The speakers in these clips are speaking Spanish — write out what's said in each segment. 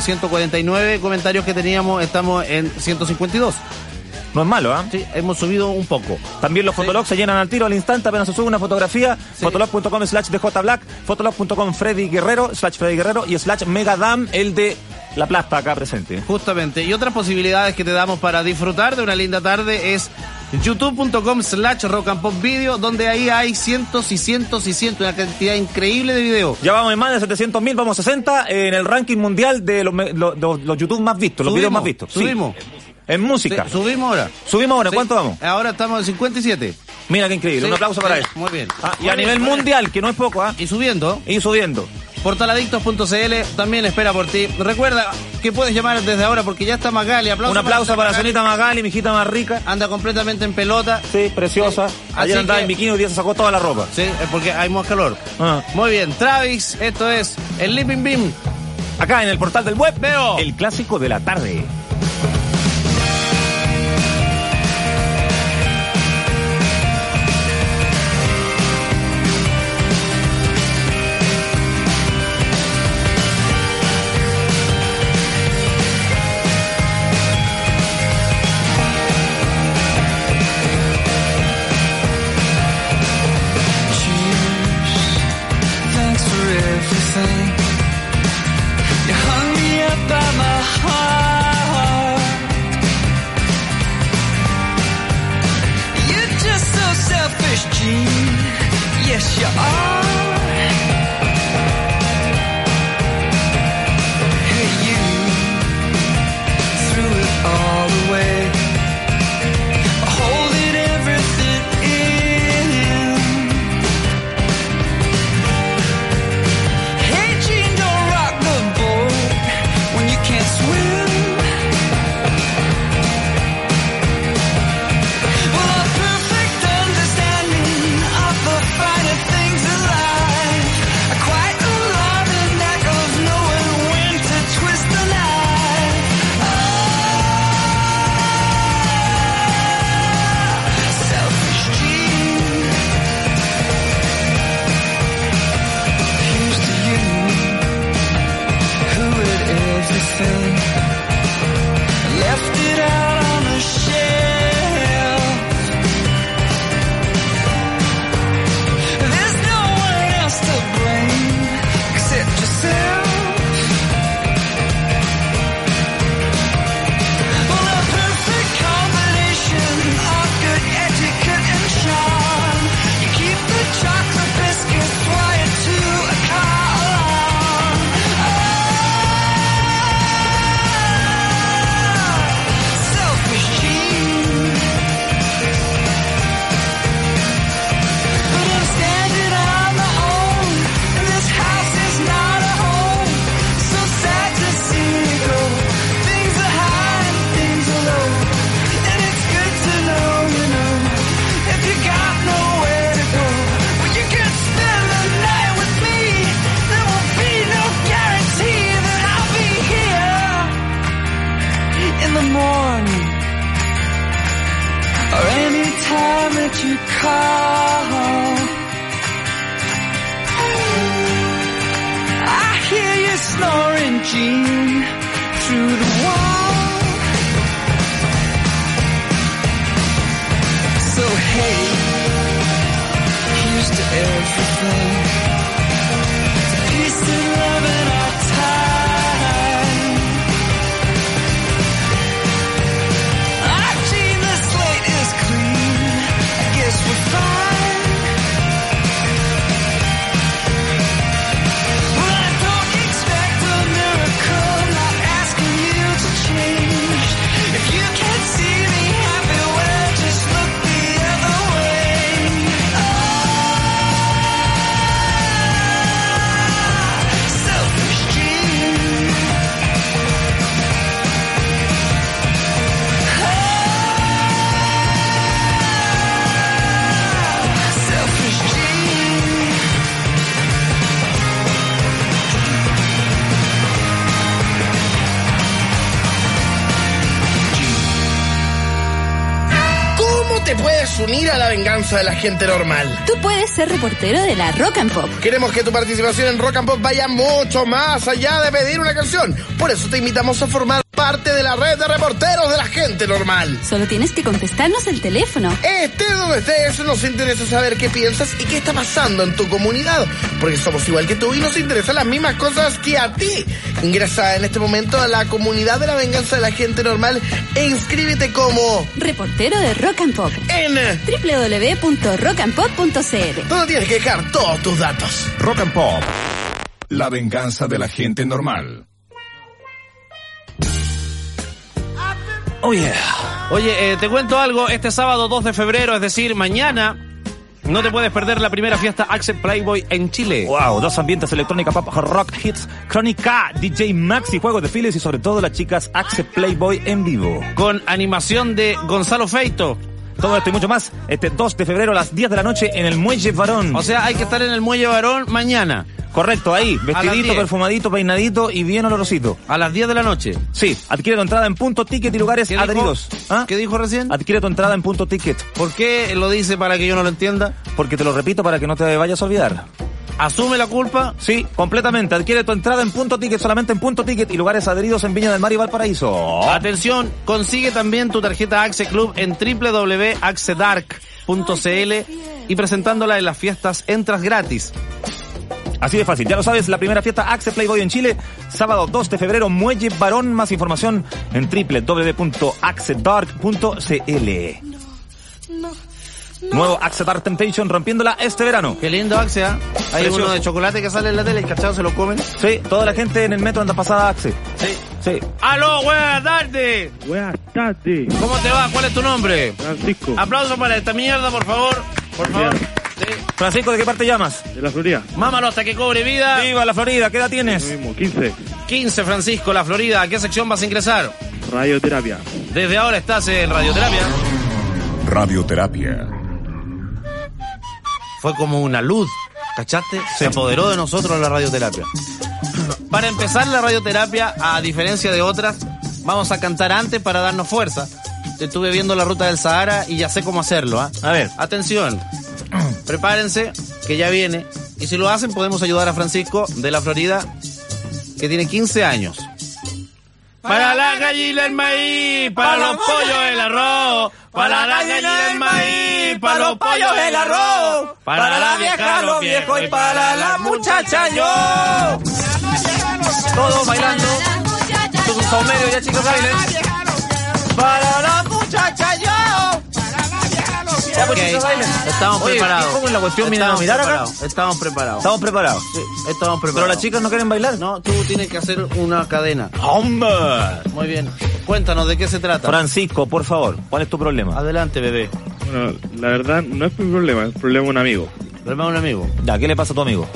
149 comentarios que teníamos, estamos en 152. No es malo, ¿ah? Sí, hemos subido un poco. También los fotologs se llenan al tiro al instante apenas se sube una fotografía. Fotolog.com slash Black, fotolog.com Freddy Guerrero, slash Freddy Guerrero y slash Megadam, el de la plasta acá presente. Justamente. Y otras posibilidades que te damos para disfrutar de una linda tarde es youtube.com slash rock and pop video, donde ahí hay cientos y cientos y cientos, una cantidad increíble de videos. Ya vamos en más de 700 mil, vamos a 60 en el ranking mundial de los, los- los- YouTube más vistos, los Subimos, videos más vistos. Sí. En música. Sí, subimos ahora. Subimos ahora, Sí. ¿cuánto vamos? Ahora estamos en 57. Mira qué increíble, Sí, un aplauso para eso. Muy bien. Ah, y Muy a bien, nivel bien. mundial, que no es poco, ¿ah? Y subiendo. Y subiendo. Portaladictos.cl también espera por ti. Recuerda que puedes llamar desde ahora porque ya está Magali. Aplauso un aplauso para la Magali. Magali, mi hijita más rica. Anda completamente en pelota. Sí, preciosa. Sí. Ayer Así andaba que- en bikini, hoy día se sacó toda la ropa. Sí, es porque hay más calor. Ah. Muy bien, Travis, esto es el Living Beam. Acá en el portal del web, Veo. el clásico de la tarde. De la gente normal. Tú puedes ser reportero de la Rock and Pop. Queremos que tu participación en Rock and Pop vaya mucho más allá de pedir una canción. Por eso te invitamos a formar parte de la red de reporteros de la gente normal. Solo tienes que contestarnos el teléfono. Estés donde estés, nos interesa saber qué piensas y qué está pasando en tu comunidad. Porque somos igual que tú y nos interesan las mismas cosas que a ti. Ingresa en este momento a la comunidad de la venganza de la gente normal e inscríbete como Reportero de Rock and Pop. en www.rockandpop.cl donde tienes que dejar todos tus datos. Rock and Pop. La venganza de la gente normal. Oh yeah. Oye, eh, te cuento algo. Este sábado 2 de febrero, es decir, mañana, no te puedes perder la primera fiesta Access Playboy en Chile. Wow, dos ambientes electrónica, pop, rock, hits, crónica, DJ Maxi, juegos de files y sobre todo las chicas Axe Playboy en vivo. Con animación de Gonzalo Feito. Todo esto y mucho más este 2 de febrero a las 10 de la noche en el Muelle Varón. O sea, hay que estar en el Muelle Varón mañana, Correcto, ahí, vestidito, 10. perfumadito, peinadito y bien olorosito. a las 10 de la noche. Sí, adquiere tu entrada en punto ticket y lugares adheridos. ¿Ah? ¿Qué dijo recién? Adquiere tu entrada en punto ticket. ¿Por qué lo dice para que yo no lo entienda? Porque te lo repito para que no te vayas a olvidar. ¿Asume la culpa? Sí, completamente. Adquiere tu entrada en punto ticket, solamente en punto ticket y lugares adheridos en Viña del Mar y Valparaíso. Atención, consigue también tu tarjeta Axe Club en www.axedark.cl y presentándola en las fiestas entras gratis. Así de fácil, ya lo sabes, la primera fiesta Axe Playboy en Chile, sábado 2 de febrero, Muelle Barón, más información en www.axedark.cl. Nuevo Axe Dark Temptation rompiéndola este verano. Qué lindo Axe, ¿ah? Hay Precioso. uno de chocolate que sale en la tele, ¿cachado? Se lo comen. Sí, toda la gente en el metro anda pasada Axe. Sí. Sí. ¡Aló, buenas tardes! Buenas tardes, ¿Cómo te va? ¿Cuál es tu nombre? Francisco, Aplauso para esta mierda, por favor. Por favor. Sí. Francisco, ¿de qué parte llamas? de la Florida. Mámalo hasta que cobre vida. Viva la Florida, ¿qué edad tienes? mismo, 15. 15, Francisco, la Florida. ¿A qué sección vas a ingresar? Radioterapia. Desde ahora estás en radioterapia. Radioterapia. Fue como una luz, ¿cachaste? Se apoderó de nosotros la radioterapia. Para empezar la radioterapia, a diferencia de otras, vamos a cantar antes para darnos fuerza. Estuve viendo la ruta del Sahara y ya sé cómo hacerlo. ¿ah? A ver. Atención, prepárense, que ya viene. Y si lo hacen, podemos ayudar a Francisco de la Florida, que tiene 15 años. Para la gallina el maíz, para los pollos el arroz. Para la gallina el maíz, para los pollos el arroz. Para la vieja los viejos y para la muchacha yo. Todos bailando. Un saumerio, ya chicos, bailen. Para la. Ya, pues, Ok, chicos, bailen. Estamos Oye, preparados. ¿cómo es la cuestión? ¿Vienen a Estamos mirar acá? preparados, Estamos preparados. Estamos preparados. Sí, estamos Pero preparados. las chicas no quieren bailar. No, tú tienes que hacer una cadena. ¡Hombre! Muy bien. Cuéntanos de qué se trata. Francisco, por favor, ¿cuál es tu problema? Adelante, bebé. Bueno, la verdad no es mi problema, es problema de un amigo. Problema de un amigo. Ya, ¿qué le pasa a tu amigo?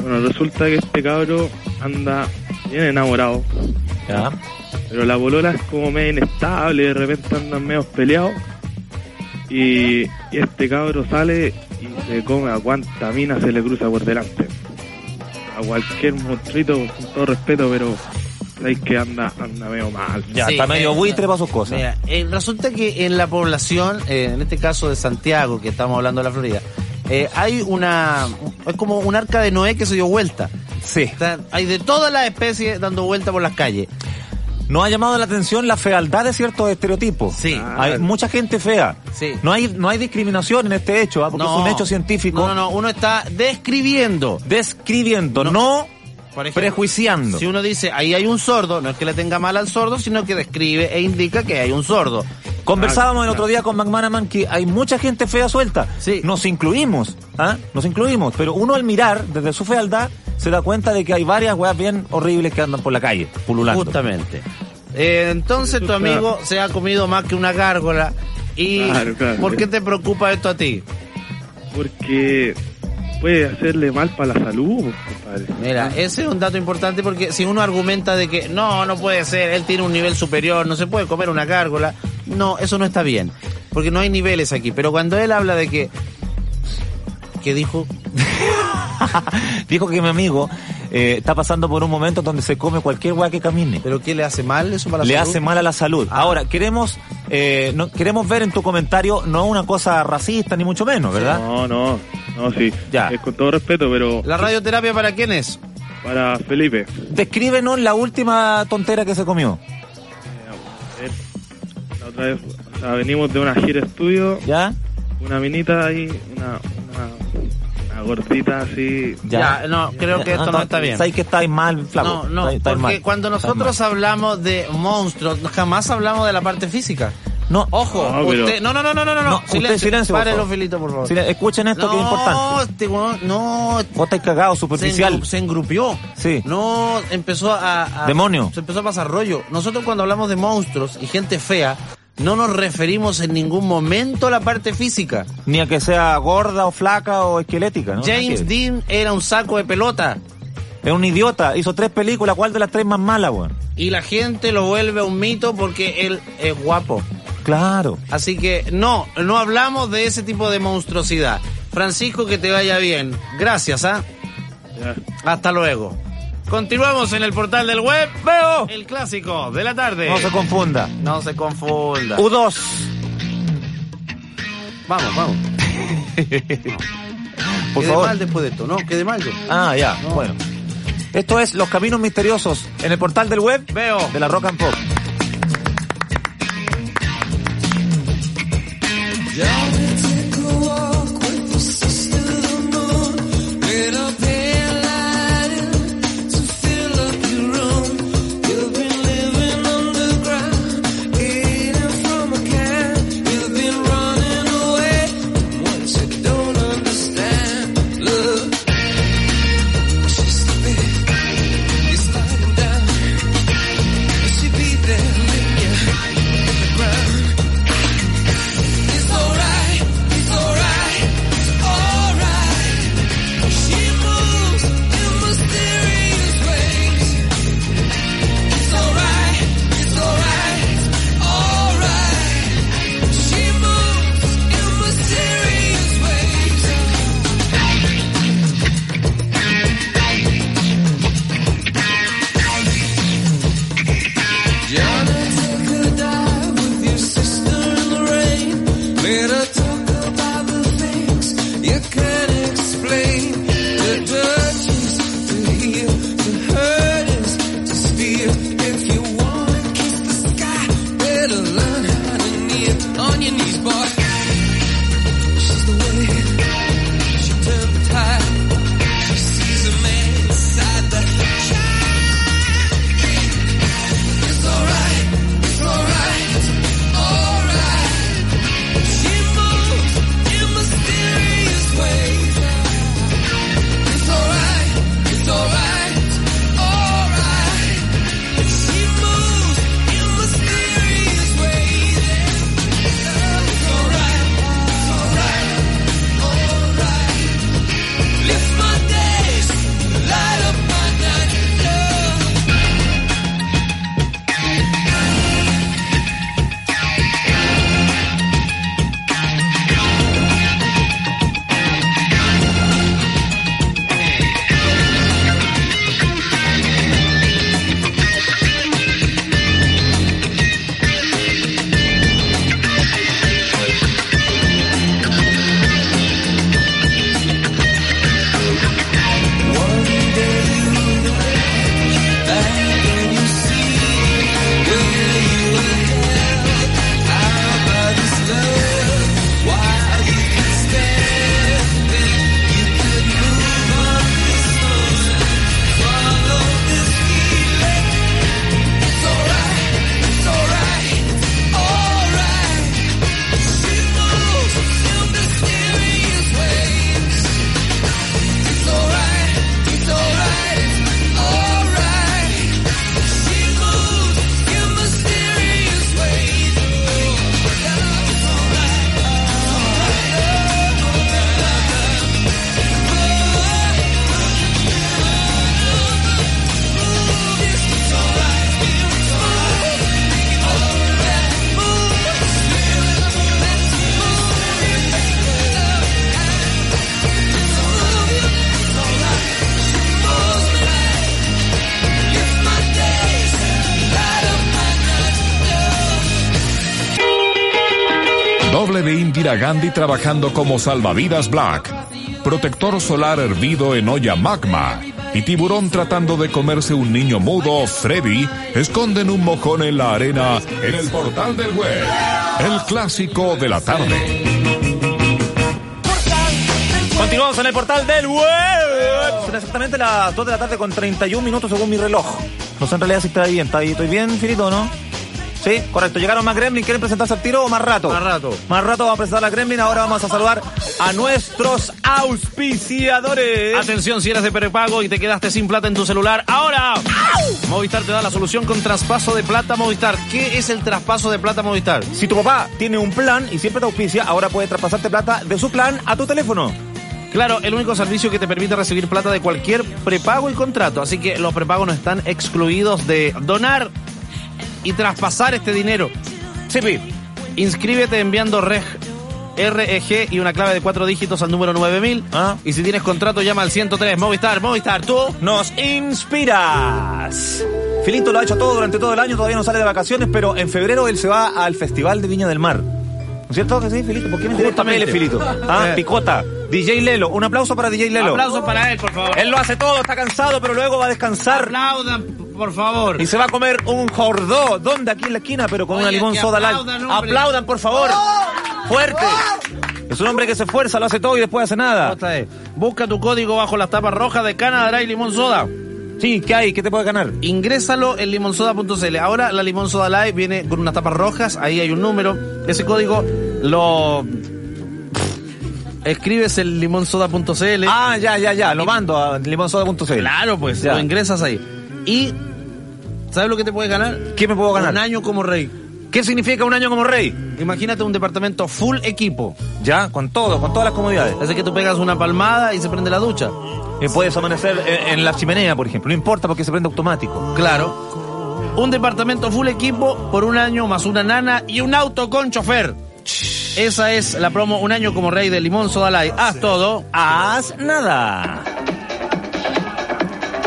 Bueno, resulta que este cabro anda bien enamorado, Ya. pero la bolola es como medio inestable, de repente andan medio peleados. Y, y este cabro sale y se come a cuanta mina se le cruza por delante. A cualquier monstruito, con todo respeto, pero sabéis que anda, anda medio mal. Ya, Sí, está medio eh, buitre para sus cosas. Mira, eh, resulta que en la población, eh, en este caso de Santiago, que estamos hablando de la Florida, eh, hay una, es como un arca de Noé que se dio vuelta. Sí. Está- hay de todas las especies dando vuelta por las calles. Nos ha llamado la atención la fealdad de ciertos estereotipos. Sí. Hay mucha gente fea. Sí. No hay, no hay discriminación en este hecho, ¿ah? porque es un hecho científico. No, no, no, uno está describiendo. Describiendo, no, Por ejemplo, prejuiciando. Si uno dice, ahí hay un sordo, no es que le tenga mal al sordo, sino que describe e indica que hay un sordo. Conversábamos el otro día con McManaman que hay mucha gente fea suelta. Sí. Nos incluimos, ¿ah? Nos incluimos. Pero uno al mirar desde su fealdad se da cuenta de que hay varias weas bien horribles que andan por la calle, pululando. Justamente. Eh, entonces tu amigo se ha comido más que una gárgola. ¿Y Claro, claro. por qué te preocupa esto a ti? Porque puede hacerle mal para la salud, compadre. Mira, ese es un dato importante porque si uno argumenta de que no, no puede ser, él tiene un nivel superior, no se puede comer una gárgola, no, eso no está bien, porque no hay niveles aquí. Pero cuando él habla de que, ¿qué dijo? Dijo que mi amigo eh, está pasando por un momento donde se come cualquier weá que camine. ¿Pero qué le hace mal eso para la Le salud? hace mal a la salud. Ah. Ahora, queremos eh, no, queremos ver en tu comentario no una cosa racista ni mucho menos, ¿verdad? No, no, no, sí. Ya. Es con todo respeto, pero ¿La radioterapia para quién es? para Felipe. Descríbenos la última tontera que se comió. eh, La otra vez, o sea, venimos de una gira estudio, ¿Ya? una minita ahí, una gordita así. Ya, no, creo que esto no está bien. Sabes que estáis mal, flaco. No, no, Estáis- estáis porque mal. cuando nosotros mal. hablamos de monstruos, jamás hablamos de la parte física. No, Ojo, No, pero- usted... No, no, no, no, no, no. No, silencio, por Párelo, favor. Felito, por favor. Escuchen esto que es no, importante. este weón, no, Vos estáis cagados, se, superficial. engru- se engrupió. Sí. No, empezó a, a- Demonio. Se empezó a pasar rollo. Nosotros cuando hablamos de monstruos y gente fea, no nos referimos en ningún momento a la parte física. Ni a que sea gorda o flaca o esquelética, ¿no? James. Dean era un saco de pelota. Es un idiota. Hizo tres películas. ¿Cuál de las tres más mala, weón? Y la gente lo vuelve un mito porque él es guapo. Claro. Así que no, no hablamos de ese tipo de monstruosidad. Francisco, que te vaya bien. Gracias, ¿ah? Hasta luego. Continuamos en el portal del web. Veo. El clásico de la tarde. No se confunda. No se confunda. U2. Vamos, vamos. Por Quedé favor. mal después de esto, ¿no? Quedé mal yo. Ah, ya. Bueno. Esto es Los Caminos Misteriosos en el portal del web Veo. de la Rock and Pop. Gandhi trabajando como salvavidas Black, protector solar hervido en olla magma y tiburón tratando de comerse un niño mudo, Freddy, esconden un mojón en la arena en el portal del web. El clásico de la tarde. Continuamos en el portal del web. Son exactamente las 2 de la tarde con 31 minutos según mi reloj. No sé en realidad si está bien. ¿Está ahí? ¿Estoy bien, Filito, o no? Sí, correcto. ¿Llegaron más Gremlin? ¿Quieren presentarse al tiro o más rato? Más rato. Más rato vamos a presentar a Gremlin. Ahora vamos a saludar a nuestros auspiciadores. Atención, si eres de prepago y te quedaste sin plata en tu celular, ahora Movistar te da la solución con traspaso de plata Movistar. ¿Qué es el traspaso de plata Movistar? Si tu papá tiene un plan y siempre te auspicia, ahora puede traspasarte plata de su plan a tu teléfono. Claro, el único servicio que te permite recibir plata de cualquier prepago y contrato. Así que los prepagos no están excluidos de donar y traspasar este dinero. Sí, pi. Inscríbete enviando reg, REG y una clave de cuatro dígitos al número 9000. Ah. Y si tienes contrato, llama al 103. Movistar, Movistar, tú. Nos inspiras. Filito lo ha hecho todo durante todo el año, todavía no sale de vacaciones, pero en febrero él se va al Festival de Viña del Mar. ¿No es cierto que sí, Filito? ¿Por qué me interesa él, Filito? Ah, Eh. Picota. DJ Lelo. Un aplauso para DJ Lelo. Aplauso para él, por favor. Él lo hace todo, está cansado, pero luego va a descansar. Aplaudan, por favor. Y se va a comer un jordó. ¿Dónde? Aquí en la esquina, pero con Oye, una limón soda light. aplaudan, por favor. Fuerte. Es un hombre que se esfuerza, lo hace todo y después hace nada. Busca tu código bajo las tapas rojas de Canadá y Limón Soda. Sí, ¿qué hay? ¿Qué te puede ganar? Ingrésalo en limonsoda.cl. Ahora la Limón Soda Live viene con unas tapas rojas, ahí hay un número. Ese código lo escribes en limonsoda.cl. Ah, ya, ya, ya. Lo mando a limonsoda.cl. claro, pues Ya. lo ingresas ahí. Y ¿sabes lo que te puedes ganar? ¿Qué me puedo ganar? Un año como rey. ¿Qué significa un año como rey? Imagínate un departamento full equipo. Ya, con todo, con todas las comodidades. Así que tú pegas una palmada y se prende la ducha. Y puedes amanecer en, en la chimenea, por ejemplo. No importa porque se prende automático. Claro. Un departamento full equipo por un año más una nana y un auto con chofer. Esa es la promo Un año como rey de Limón Soda Light. Haz todo. Haz nada.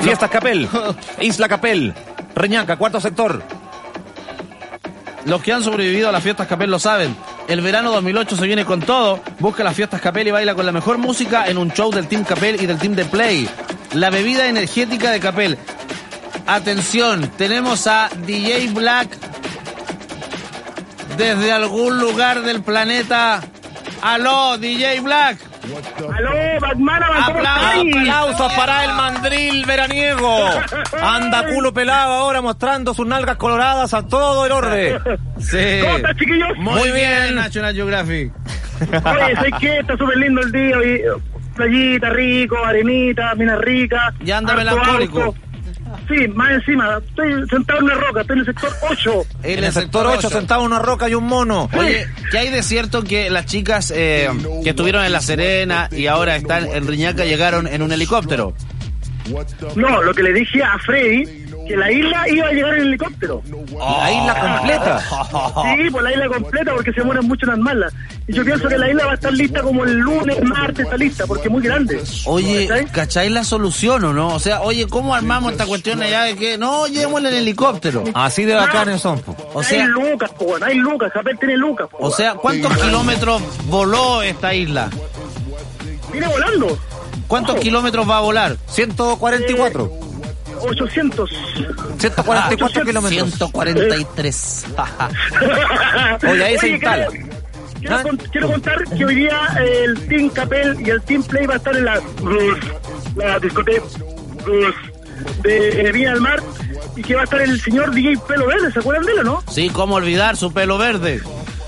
Fiestas Capel. Isla Capel. Reñaca, cuarto sector. Los que han sobrevivido a las fiestas Capel lo saben. El verano 2008 se viene con todo. Busca las fiestas Capel y baila con la mejor música en un show del Team Capel y del Team de Play. La bebida energética de Capel. Atención, tenemos a DJ Black desde algún lugar del planeta. Aló, DJ Black. Aló, Batman, ¿cómo estáis? Aplausos para el mandril veraniego. Anda culo pelado ahora mostrando sus nalgas coloradas a todo el orden. Sí. ¿Cómo estás, chiquillos? Muy bien, National Geographic. Oye, sé que está súper lindo el día. y, Playita, rico, arenita, minas ricas. Ya anda melancólico. auto. Sí, más encima. Estoy sentado en una roca, estoy en el sector 8. En el sector 8 sentado una roca y un mono. Oye, ¿qué hay de cierto que las chicas eh, que estuvieron en La Serena y ahora están en Riñaca llegaron en un helicóptero? No, lo que le dije a Freddy, que la isla iba a llegar en helicóptero. La isla completa. Sí, pues la isla completa porque se mueren mucho las malas. Y yo pienso que la isla va a estar lista como el lunes, martes, está lista, porque es muy grande. Oye, ¿Cachai? ¿cachai la solución o no? O sea, oye, ¿cómo armamos esta cuestión allá de que no llevémosla en helicóptero? Así de bacanes son. po. O hay sea, Lucas, po, weón, hay Lucas, Capel tiene Lucas. po, o sea, ¿cuántos kilómetros voló esta isla? Viene volando. ¿Cuántos kilómetros va a volar? 144. 800. 144 kilómetros. 143. Oye, ahí se instala. Quiero, ¿Ah? con- quiero contar que hoy día eh, el Team Capel y el Team Play va a estar en la, la discoteca de eh, Villa del Mar y que va a estar el señor DJ Pelo Verde, ¿se acuerdan de él o no? Sí, ¿cómo olvidar su pelo verde?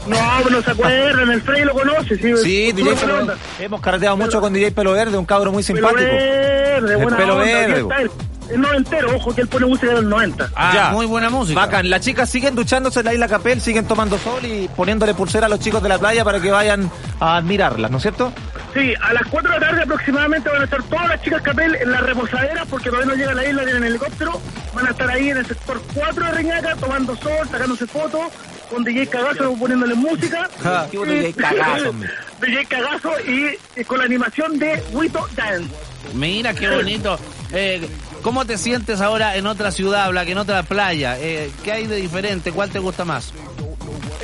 No, no se acuerdan, el Freddy lo conoce. Sí, Sí, DJ Pelo. Verde. Hemos carreteado mucho con DJ Pelo Verde, un cabro muy Pelo simpático. Verde, El Pelo onda, Verde, está él. Es noventero, ojo que él pone música de los 90. Ah, Ya. muy buena música. Bacán, las chicas siguen duchándose en la isla Capel, siguen tomando sol y poniéndole pulsera a los chicos de la playa para que vayan a admirarlas, ¿no es cierto? Sí, a las 4 de la tarde aproximadamente van a estar todas las chicas Capel en la reposadera porque todavía no llega a la isla, vienen en helicóptero. Van a estar ahí en el sector 4 de Reñaca tomando sol, sacándose fotos con DJ Cagazo poniéndole música. Qué bueno DJ Cagazo. DJ Cagazo y, y con la animación de Wito Dance. Mira qué bonito. Eh, ¿Cómo te sientes ahora en otra ciudad, Black, en otra playa? Eh, ¿Qué hay de diferente? ¿Cuál te gusta más?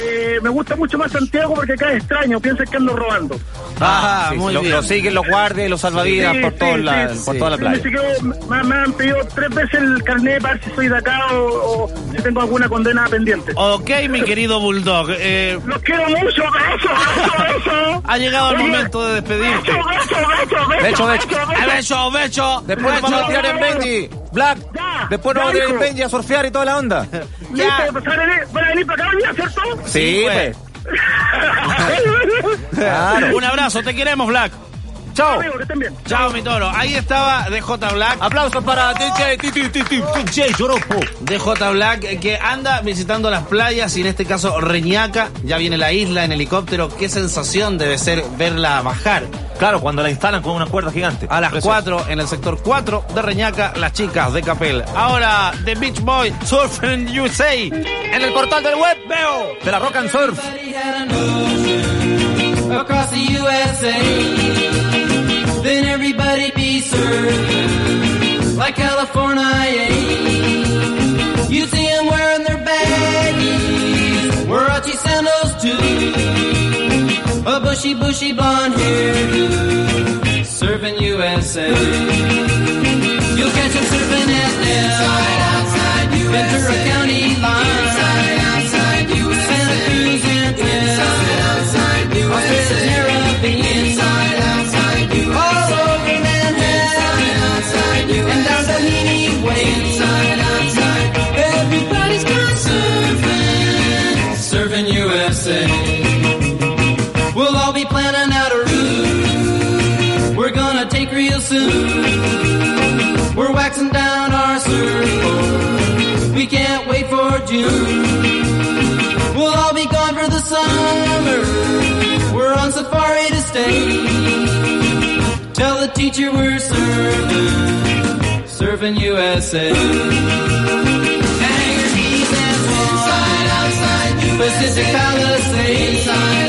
Eh, me gusta mucho más Santiago porque acá es extraño, piensan que ando robando. Ah, Sí, muy lo, bien. lo siguen los guardias y los salvavidas Sí, por, sí, la, sí. por toda la Sí, playa. me, chequeo, me, me han pedido tres veces el carnet para ver si soy de acá o, o si tengo alguna condena pendiente. Ok, mi querido Bulldog. eh, Los quiero mucho, beso, beso, beso. ha llegado el Oye, momento de despedirte. Beso, beso, beso, beso, Becho, becho. ¡Eh, becho, becho! Después nos vamos a tirar en Benji. Black. Ya, Después nos vamos a hijo. Benji a surfear y toda la onda. Ya. Listo, ¿van a venir- ¿Van a venir para acá hoy día, cierto? Sí, pues. pues. Claro. Un abrazo, te queremos, Black. Chao. Amigo, que estén bien. Chao, mi toro. Ahí estaba DJ Black. Aplausos para DJ, DJ, DJ, DJ Yoropo. DJ Black eh, que anda visitando las playas y en este caso Reñaca. Ya viene la isla en helicóptero. Qué sensación debe ser verla bajar. Claro, cuando la instalan con una cuerda gigante. A las Eso. 4 en el sector 4 de Reñaca, las chicas de Capel. Ahora, The Beach Boy, Surfing USA. En el portal del web, veo. De la Rock and Surf. Then everybody'd be served like California. You'd see them wearing their baggies, Warachi sandals too, a bushy, bushy blonde hairdo, serving USA. You'll catch them surfing at Nell, Ventura County soon. We're waxing down our surfboard. We can't wait for June. We'll all be gone for the summer. We're on safari to stay. Tell the teacher we're surfing, surfing USA. Hang your knees and swans. Pacific Palisades. San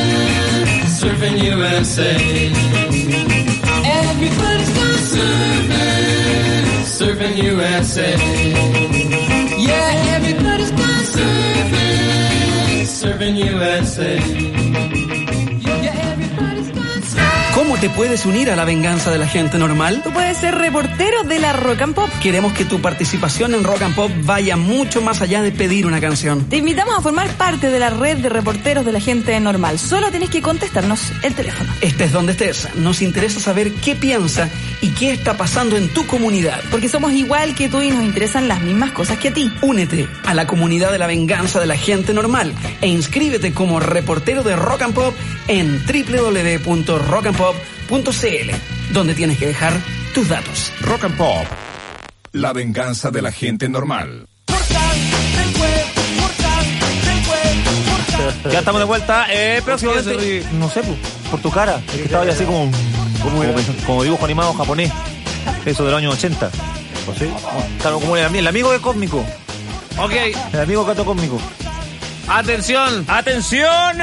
surfing USA. Everybody's gone surfing, surfing USA. Yeah, everybody's gone surfing, surfing USA. Te puedes unir a la venganza de la gente normal? Tú puedes ser reportero de la Rock and Pop. Queremos que tu participación en Rock and Pop vaya mucho más allá de pedir una canción. Te invitamos a formar parte de la red de reporteros de la gente normal. Solo tienes que contestarnos el teléfono. Estés donde estés, nos interesa saber qué piensa y qué está pasando en tu comunidad. Porque somos igual que tú y nos interesan las mismas cosas que a ti. Únete a la comunidad de la venganza de la gente normal e inscríbete como reportero de Rock and Pop en www.rockandpop.cl, donde tienes que dejar tus datos. Rock and Pop. La venganza de la gente normal. Ya estamos de vuelta. Eh, próximamente. No sé, pues, por tu cara. Es que estaba ya así como, como, como dibujo animado japonés. Eso del año 80. ¿O sí? Claro, como el, el amigo de Cósmico. Ok, El amigo gato Cósmico. atención. ¡Atención!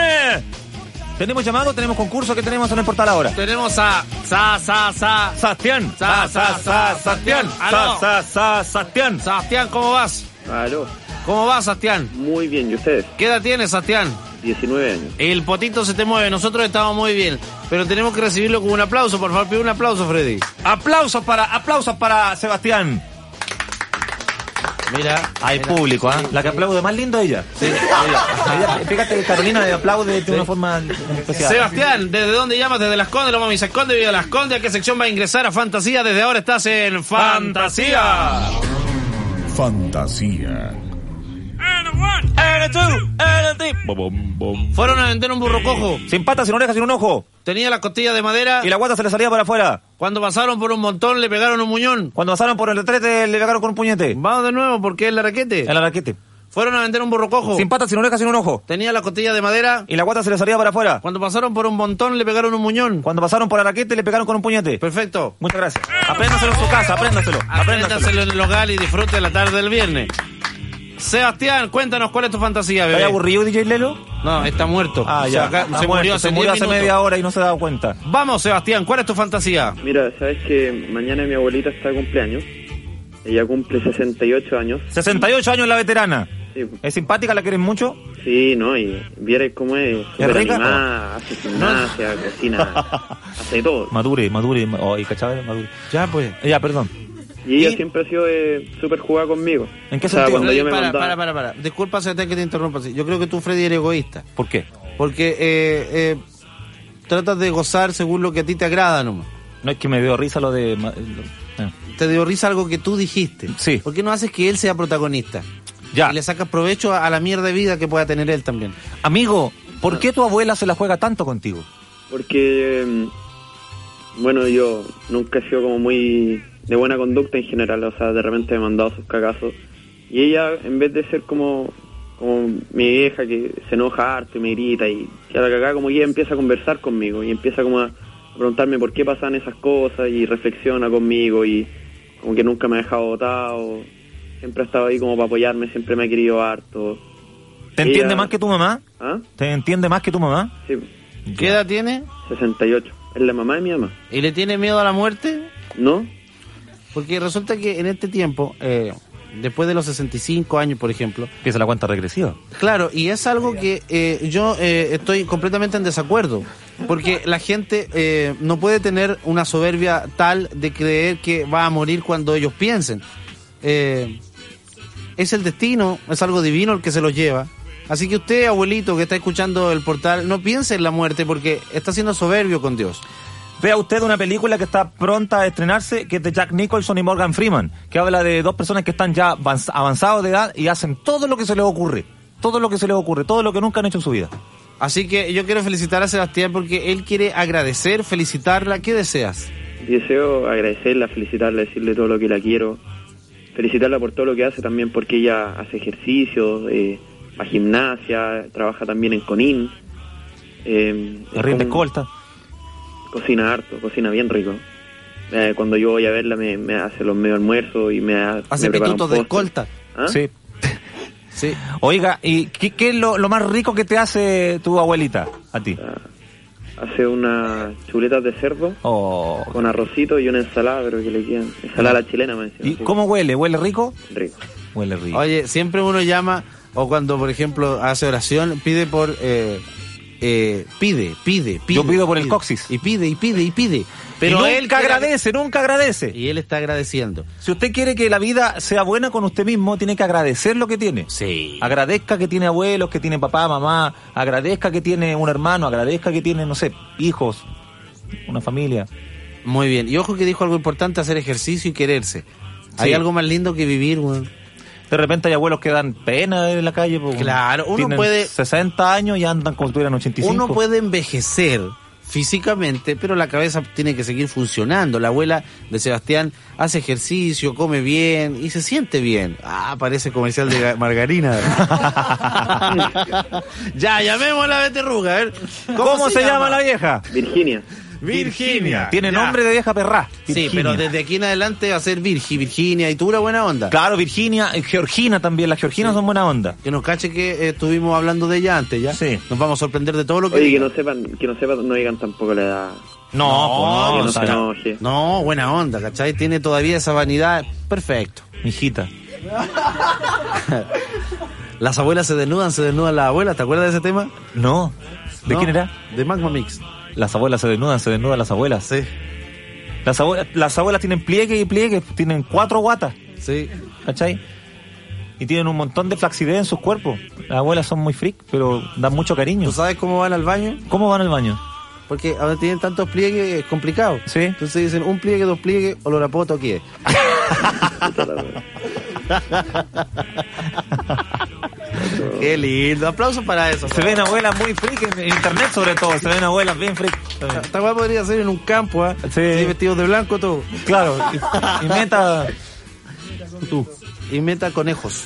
¿Tenemos llamado? ¿Tenemos concurso? ¿Qué tenemos en el portal ahora? Tenemos a Sa, Sa, Sa. Sastián. Sa, sa, sa, Sastián. Aló. Sa, sa, sa, Sastián. Sastián, ¿cómo vas? Aló, ¿Cómo vas, Sastián? muy bien, ¿y ustedes? ¿Qué edad tienes, Sastián? 19 años. El potito se te mueve, nosotros estamos muy bien, pero tenemos que recibirlo con un aplauso, por favor, pide un aplauso, Freddy. Aplausos para, aplausos para Sebastián. Mira, Hay mira. público, ¿ah? La que aplaude más lindo ella. Sí, ella. Fíjate que Carolina le aplaude de una forma especial. Sebastián, ¿desde dónde llamas? Desde Las Condes, lo mami se esconde, vive Las Condes. ¿A qué sección va a ingresar a Fantasía? Desde ahora estás en Fantasía. Fantasía. Fueron a vender un burro cojo. Sin patas, sin orejas, sin un ojo. Tenía las costillas de madera. Y la guata se le salía para afuera. Cuando pasaron por un montón le pegaron un muñón. Cuando pasaron por el retrete le pegaron con un puñete. Vamos de nuevo porque es la raquete. El araquete. Fueron a vender un burro cojo. Sin patas, sin orejas, sin un ojo. Tenía las costillas de madera. Y la guata se le salía para afuera. Cuando pasaron por un montón le pegaron un muñón. Cuando pasaron por el araquete le pegaron con un puñete. Perfecto. Muchas gracias. Apréndaselo en su casa, apréndaselo. Apréndaselo en el local y disfrute la tarde del viernes. Sebastián, cuéntanos cuál es tu fantasía, bebé. ¿Estás aburrido, DJ Lelo? No, está muerto. Ah, Se ya. acá- se muerto, murió hace se murió 10 hace media hora y no se ha dado cuenta. Vamos, Sebastián, ¿cuál es tu fantasía? Mira, sabes que mañana mi abuelita está de cumpleaños. Ella cumple 68 años. 68 años la veterana. Sí, ¿Es simpática? ¿La quieren mucho? sí ¿no? Y vieres cómo es. súper rica? animada, hace gimnasia, cocina, hace todo. Madure, madure. Ay, ¿cachai? Madure. Ya, pues. Ya, perdón. Y ella siempre ha sido eh, súper jugada conmigo. ¿En qué O sea, sentido? cuando yo me para, mandaba- para, para, para. Disculpa, que te interrumpa. así. Yo creo que tú, Freddy, eres egoísta. ¿Por qué? Porque eh, eh, tratas de gozar según lo que a ti te agrada nomás. No es que me dio risa lo de... eh. Te dio risa algo que tú dijiste. Sí. ¿Por qué no haces que él sea protagonista? Ya. Y le sacas provecho a, a la mierda de vida que pueda tener él también. Amigo, ¿por qué tu abuela se la juega tanto contigo? Porque, mm, bueno, yo nunca he sido como muy de buena conducta en general, o sea, de repente me he mandado sus cagazos. Y ella, en vez de ser como, como mi vieja que se enoja harto y me grita y que a la cagada, como ella empieza a conversar conmigo y empieza como a, a preguntarme por qué pasan esas cosas y reflexiona conmigo y como que nunca me ha dejado botado, siempre ha estado ahí como para apoyarme, siempre me ha querido harto. ¿Te Ella- entiende más que tu mamá? ¿Ah? ¿Te entiende más que tu mamá? Sí, ¿Qué edad tiene? 68. Es la mamá de mi mamá. ¿Y le tiene miedo a la muerte? ¿No? Porque resulta que en este tiempo, eh, después de los 65 años, por ejemplo, Empieza la cuenta regresiva. Claro, y es algo que eh, yo eh, estoy completamente en desacuerdo, porque la gente eh, no puede tener una soberbia tal de creer que va a morir cuando ellos piensen. Eh, es el destino, es algo divino el que se los lleva. Así que usted, abuelito, que está escuchando el portal, no piense en la muerte porque está siendo soberbio con Dios. Vea usted una película que está pronta a estrenarse, que es de Jack Nicholson y Morgan Freeman, que habla de dos personas que están ya avanz- avanzados de edad y hacen todo lo que se les ocurre. Todo lo que se les ocurre, todo lo que nunca han hecho en su vida. Así que yo quiero felicitar a Sebastián porque él quiere agradecer, felicitarla. ¿Qué deseas? Deseo agradecerla, felicitarla, decirle todo lo que la quiero. Felicitarla por todo lo que hace también porque ella hace ejercicio, eh, va a gimnasia, trabaja también en Conin. Eh, es rinde como- escolta. Cocina harto, cocina bien rico. Eh, cuando yo voy a verla me, me hace los medio almuerzos y me, ha- Hace me pitutos de escolta. ¿Ah? Sí. Sí. Oiga, ¿y qué, qué es lo, lo más rico que te hace tu abuelita a ti? Hace unas chuletas de cerdo Oh. con arrocito y una ensalada, pero que le quedan. Ensalada chilena, me decía. ¿Y cómo huele? ¿Huele rico? Rico. Huele rico. Oye, siempre uno llama, o cuando, por ejemplo, hace oración, pide por... eh, eh, pide, pide, pide. Yo pido por el coxis. Y pide, y pide, y pide. Pero y él nunca quiere- agradece, nunca agradece. Y él está agradeciendo. Si usted quiere que la vida sea buena con usted mismo, tiene que agradecer lo que tiene. Sí. Agradezca que tiene abuelos, que tiene papá, mamá, agradezca que tiene un hermano, agradezca que tiene, no sé, hijos, una familia. Muy bien. Y ojo que dijo algo importante, hacer ejercicio y quererse. Hay algo más lindo que vivir, weón. De repente hay abuelos que dan pena en la calle. pues, Claro, uno tienen puede- 60 años y andan como si tuvieran 85. Uno puede envejecer físicamente, pero la cabeza tiene que seguir funcionando. La abuela de Sebastián hace ejercicio, come bien y se siente bien. Ah, parece comercial de ga- margarina. ya, llamemos a la beterruga, a ver. ¿Cómo, se, llama? la vieja? Virginia. Virginia. Tiene Ya. nombre de vieja perra. Sí, pero desde aquí en adelante va a ser Virgi, Virginia y tú una buena onda. Claro, Virginia, eh, Georgina también. Las Georginas son buena onda. Que nos cache que eh, estuvimos hablando de ella antes, ¿ya? Sí. Nos vamos a sorprender de todo lo que Oye, que no sepan, que no sepan, no digan tampoco la edad. No, pues no, no o se enoje. No, buena onda, ¿cachai? Tiene todavía esa vanidad. Perfecto. Mijita. Las abuelas se desnudan, se desnudan las abuelas. ¿Te acuerdas de ese tema? No. ¿De No, quién era? De Magma Mix. Las abuelas se desnudan, se desnudan las abuelas. Sí, Las abuelas, las abuelas tienen pliegue y pliegue, tienen cuatro guatas, sí. ¿cachai? Y tienen un montón de flacidez en sus cuerpos. Las abuelas son muy freak, pero dan mucho cariño. ¿Tú sabes cómo van al baño? ¿Cómo van al baño? Porque ahora tienen tantos pliegues, es complicado. Sí. Entonces dicen un pliegue, dos pliegues, olor a poto, ¿qué? Qué lindo. Aplausos para eso. Se ven abuelas muy freak en internet sobre todo, se ven abuelas bien freak. también. Esta weá podría ser en un campo, ¿ah? Sí. Sí, vestidos de blanco todo. Claro, meta tú, Y meta conejos.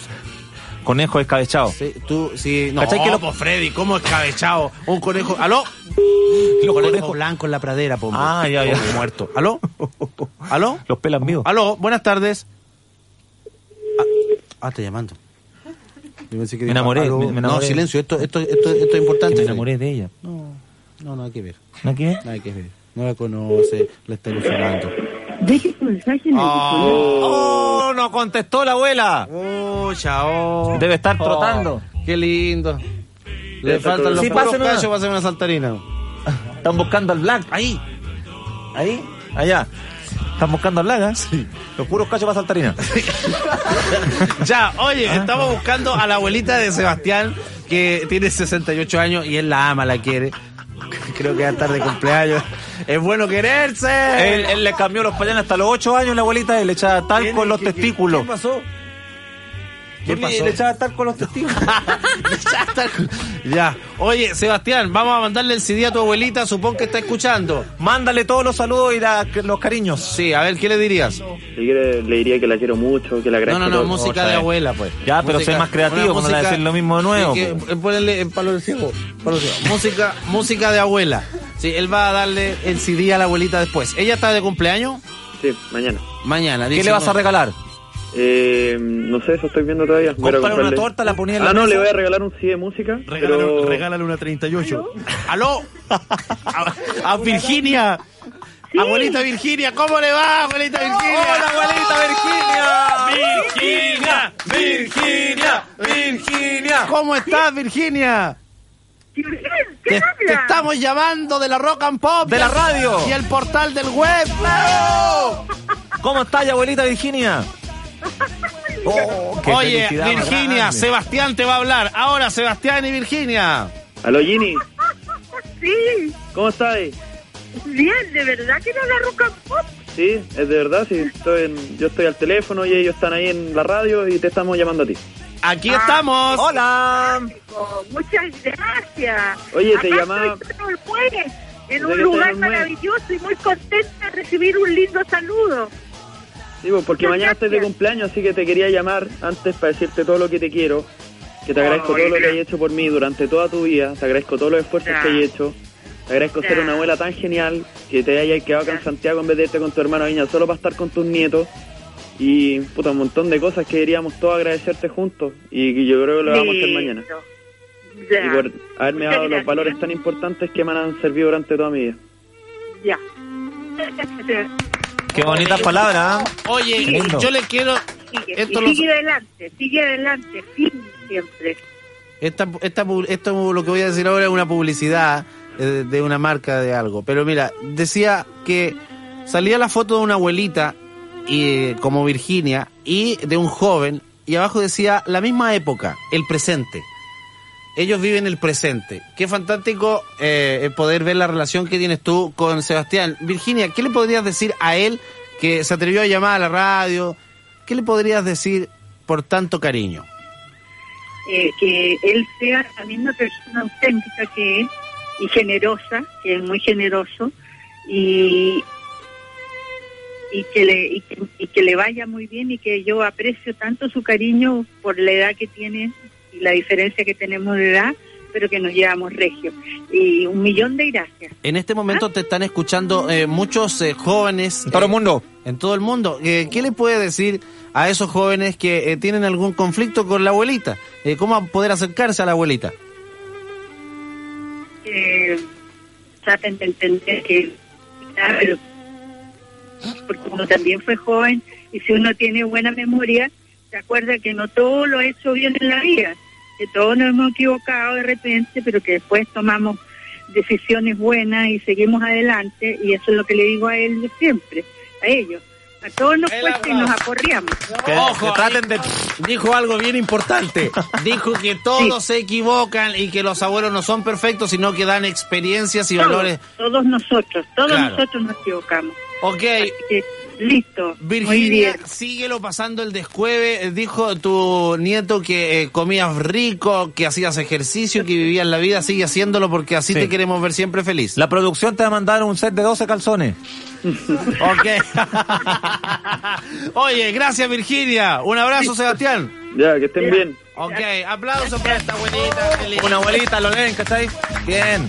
conejo escabechado. Sí, tú, sí. No, ¿Cachai que lo- po, Freddy, ¿cómo escabechado? Un conejo. ¿Aló? Los conejo conejos- blanco en la pradera, po. Ah, ya, ya. Muerto. ¿Aló? ¿Aló? Los pelan vivos. ¿Aló? Buenas tardes. Ah, ah, está llamando. Yo pensé que Me enamoré, me- me enamoré. No, silencio, esto, esto, esto, esto es importante. Me enamoré de ella. No, no, nada que ver. ¿No qué? Nada que ver. No la conoce, la está ilusionando. Deje su mensaje en el ¡Oh! ¡No contestó la abuela! Oh, chao. Debe estar trotando. Qué lindo. Le faltan los Sí, puros cachos para hacer una saltarina. Están buscando al Black. Ahí. Ahí. Allá. Están buscando ¿eh? Sí. Los puros cachos para saltarina. Ya, oye, estamos buscando a la abuelita de Sebastián, que tiene 68 años y él la ama, la quiere. Creo que va a estar de cumpleaños. Es bueno quererse. él, él le cambió los pañales hasta los 8 años la abuelita y le echaba talco en los testículos. ¿Qué pasó? ¿Qué Porque pasó? Le echaba talco en los testículos. ya. Oye, Sebastián, vamos a mandarle el CD a tu abuelita, supongo que está escuchando. Mándale todos los saludos y la- los cariños. Sí, a ver, ¿qué le dirías? Si quiere, le diría que la quiero mucho, que la No, agradezco no, no, todo. música de abuela, pues. Ya, pero soy más creativo, cuando le decir lo mismo de nuevo, que, po. eh, ponele en palo del ciego. palo del ciego. Música, música de abuela. Sí, él va a darle el CD a la abuelita después. ¿Ella está de cumpleaños? Sí, mañana. Mañana. ¿Qué dice, le vas a no. regalar? Eh, no sé, eso estoy viendo todavía. Compra una comprarle- torta, la ponía en la Ah, no, mesa. le voy a regalar un CD de música. pero... regálale una 38. ¿Aló? A, a Virginia. Abuelita Virginia, ¿cómo le va, abuelita Virginia? ¡Hola, abuelita Virginia! Virginia, Virginia, Virginia. ¿Cómo estás, Virginia? ¿Qué Te, te estamos llamando de la Rock and Pop. De la radio. Y el portal del web. ¡Claro! ¿Cómo está, abuelita Virginia? Oh, qué Oye, Virginia, grande. Sebastián te va a hablar. Ahora, Sebastián y Virginia. Aló, Ginny, Sí, ¿cómo estás? bien, de verdad que no la roca pop. Sí, es de verdad, sí. Estoy en- yo estoy al teléfono y ellos están ahí en la radio y te estamos llamando a ti. Aquí estamos. Hola. Oh, muchas gracias. Oye, te Acá llamaba- el jueves, en un lugar maravilloso y muy contenta de recibir un lindo saludo. Sí, pues, porque mañana estoy de cumpleaños, así que te quería llamar antes para decirte todo lo que te quiero, que te agradezco Ay, todo lo que has hecho por mí durante toda tu vida, te agradezco todos los esfuerzos que has hecho, te agradezco ser una abuela tan genial, que te hayas quedado acá en. Santiago en vez de irte con tu hermano Viña solo para estar con tus nietos, y puta, un montón de cosas que queríamos todos agradecerte juntos, y yo creo que lo vamos a hacer mañana. Ya. Y por haberme dado los valores tan importantes que me han servido durante toda mi vida. Ya. Qué bonitas palabras. ¿eh? Oye, yo le quiero. Sigue, Esto y lo- sigue adelante, sigue adelante, siempre. Esta, esta, pu- esto lo que voy a decir ahora es una publicidad eh, de una marca de algo. Pero mira, decía que salía la foto de una abuelita y, como Virginia y de un joven y abajo decía la misma época, el presente. Ellos viven el presente. Qué fantástico eh, poder ver la relación que tienes tú con Sebastián. Virginia, ¿qué le podrías decir a él que se atrevió a llamar a la radio? ¿Qué le podrías decir por tanto cariño? eh, que él sea la misma persona auténtica que es y generosa, que es muy generoso y y que le y que le vaya muy bien y que yo aprecio tanto su cariño por la edad que tiene y la diferencia que tenemos de edad, pero que nos llevamos regio. Y un millón de gracias. En este momento te están escuchando eh, muchos eh, jóvenes. En todo el mundo. En todo el mundo. Eh, ¿Qué le puede decir a esos jóvenes que eh, tienen algún conflicto con la abuelita? Eh, ¿Cómo poder acercarse a la abuelita? que traten de entender que porque uno también fue joven y si uno tiene buena memoria se acuerda que no todo lo ha hecho bien en la vida que todos nos hemos equivocado de repente pero que después tomamos decisiones buenas y seguimos adelante y eso es lo que le digo a él siempre a ellos. A todos nos cuesta y nos aporreamos. Que, Ojo, que traten de... Dijo algo bien importante. Dijo que todos se equivocan y que los abuelos no son perfectos, sino que dan experiencias y todos, valores. todos nosotros todos Claro. nosotros nos equivocamos. Ok, Listo. Virginia, bien. síguelo pasando el descueve. Eh, Dijo tu nieto que eh, comías rico, que hacías ejercicio, que vivías la vida. Sigue haciéndolo porque así Sí. te queremos ver siempre feliz. La producción te va a mandar un set de 12 calzones. Ok. Oye, gracias Virginia. Un abrazo, Sebastián. Ya, que estén bien. Ok, aplausos para esta abuelita. linda. Una abuelita, lo leen, ¿cachai? Bien.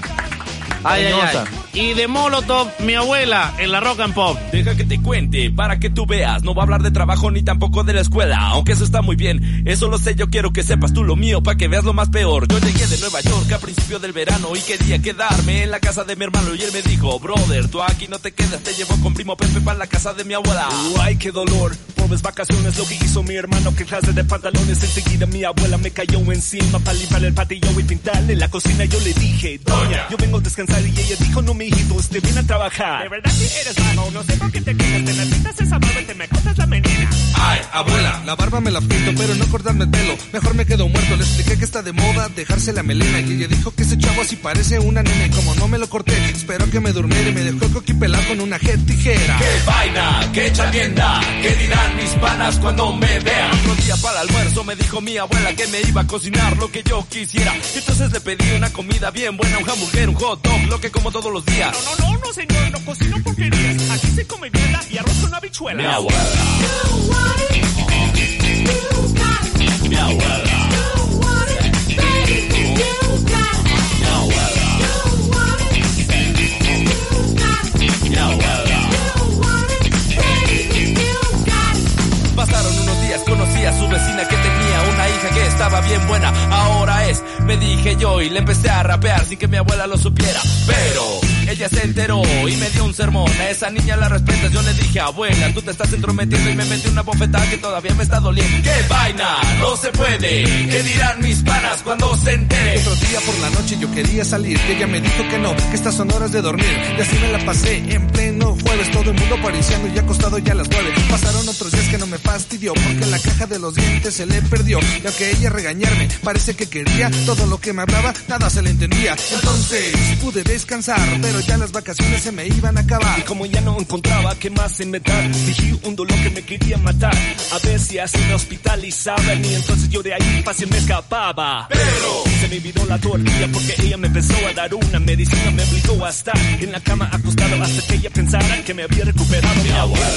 Ay, ay, ay. Y de Molotov, mi abuela, en la Rock and Pop. Deja que te cuente para que tú veas. No va a hablar de trabajo ni tampoco de la escuela. Aunque eso está muy bien. Eso lo sé, yo quiero que sepas tú lo mío para que veas lo más peor. Yo llegué de Nueva York a principio del verano y quería quedarme en la casa de mi hermano. Y él me dijo, brother, tú aquí no te quedas. Te llevo con primo Pepe para la casa de mi abuela. Ay, qué dolor. Vacaciones, lo que hizo mi hermano, que clase de pantalones. Enseguida mi abuela me cayó encima para limpiar el patio y pintarle la cocina. Yo le dije, doña, yo vengo a descansar. Y ella dijo, no, mi hijito, usted viene a trabajar. De verdad que eres malo, no sé por qué te quedas. Te necesitas esa barba y te me cortas la menina. Ay, abuela, la barba me la pinto, pero no cortarme el pelo. Mejor me quedo muerto. Le expliqué que está de moda dejarse la melena. Y ella dijo que ese chavo así parece una nena. Y como no me lo corté, espero que me durmiera. Y me dejó el coqui pelado con una jet tijera. ¡Qué vaina! ¡Qué chavienda! ¿Qué dirán mis panas cuando me vean? Otro día para el almuerzo me dijo mi abuela que me iba a cocinar lo que yo quisiera. Entonces le pedí una comida bien buena, un hamburguer, un hot dog, lo que como todos los días. No, no, no, señor, no cocino porquerías. Aquí se come mierda y arroz con habichuelas. Mi abuela. Mi abuela. Vecina que tenía una hija que estaba bien buena. Ahora es, me dije yo y le empecé a rapear sin que mi abuela lo supiera. Pero ella se enteró y me dio un sermón. A esa niña la respetas. Yo le dije, abuela, tú te estás entrometiendo y me metí una bofetada que todavía me está doliendo. ¡Qué vaina! No se puede. ¿Qué dirán mis panas cuando se enteren? Otro día por la noche yo quería salir y ella me dijo que no, que estas son horas de dormir. Y así me la pasé en pleno jueves, todo el mundo pariciando y acostado ya a las nueve. Pasaron otros días que no me fastidió porque la caja de los dientes se le perdió. Y aunque ella regañarme, parece que quería todo lo que me hablaba, nada se le entendía. Entonces pude descansar, pero ya las vacaciones se me iban a acabar. Y como ya no encontraba qué más inventar, dije un dolor que me quería matar. A ver si así me hospitalizaban y entonces yo de ahí fácil me escapaba. Pero se me olvidó la tortilla porque ella me empezó a dar una medicina, me obligó a estar en la cama acostado hasta que ella pensara que me había recuperado mi abuela.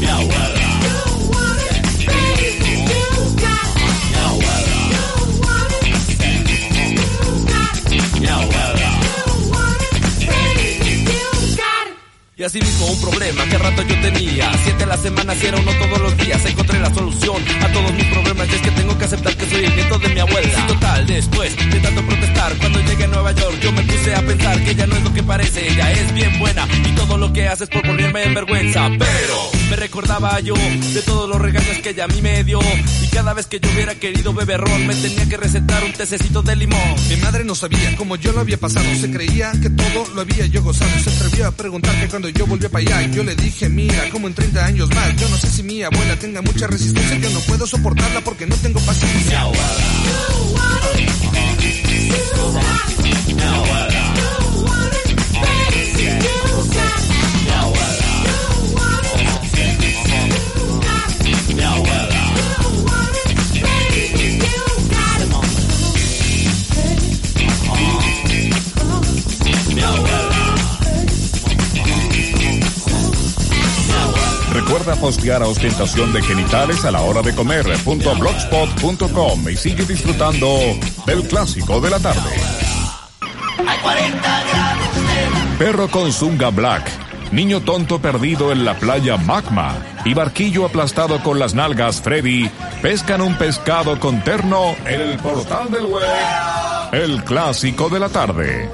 Mi abuela. Y así mismo un problema que rato yo tenía. Siete a la semana, si era uno todos los días. Encontré la solución a todos mis problemas. Y es que tengo que aceptar que soy el nieto de mi abuela. Total, después de tanto protestar, cuando llegué a Nueva York, yo me puse a pensar que ella no es lo que parece. Ella es bien buena y todo lo que hace es por ponerme en vergüenza. Pero me recordaba yo de todos los regaños que ella a mí me dio. Y cada vez que yo hubiera querido beber ron, me tenía que recetar un tececito de limón. Mi madre no sabía cómo yo lo había pasado. Se creía que todo lo había yo gozado. Se atrevió a preguntar que cuando yo volví para allá. Yo le dije, mira, como en 30 años más. Yo no sé si mi abuela tenga mucha resistencia. Yo no puedo soportarla porque no tengo paciencia. Recuerda postear a ostentación de genitales a la hora de comer. punto blogspot.com y sigue disfrutando del clásico de la tarde. Perro con Zunga Black. Niño tonto perdido en la playa Magma. Y barquillo aplastado con las nalgas Freddy. Pescan un pescado con terno en el portal del web. El clásico de la tarde.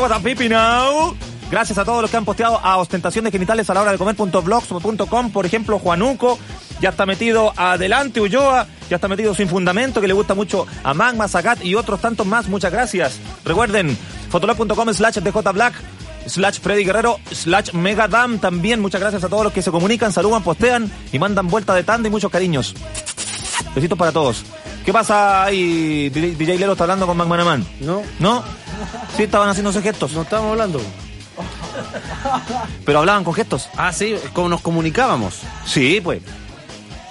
WhatsApp, pipi, now. Gracias a todos los que han posteado a ostentación de genitales a la hora de comer.blogspot.com. Por ejemplo, Juanuco ya está metido adelante, Ulloa ya está metido sin fundamento, que le gusta mucho a Magma, Zagat y otros tantos más. Muchas gracias. Recuerden, fotolog.com slash djblack slash Freddy Guerrero slash Megadam también. Muchas gracias a todos los que se comunican, saludan, postean y mandan vuelta de tanda y muchos cariños. Besitos para todos. ¿Qué pasa ahí? DJ Lero está hablando con McManaman. No. ¿No? Sí, estaban haciéndose gestos. No estábamos hablando. Pero hablaban con gestos. Ah, sí, como nos comunicábamos. Sí, pues.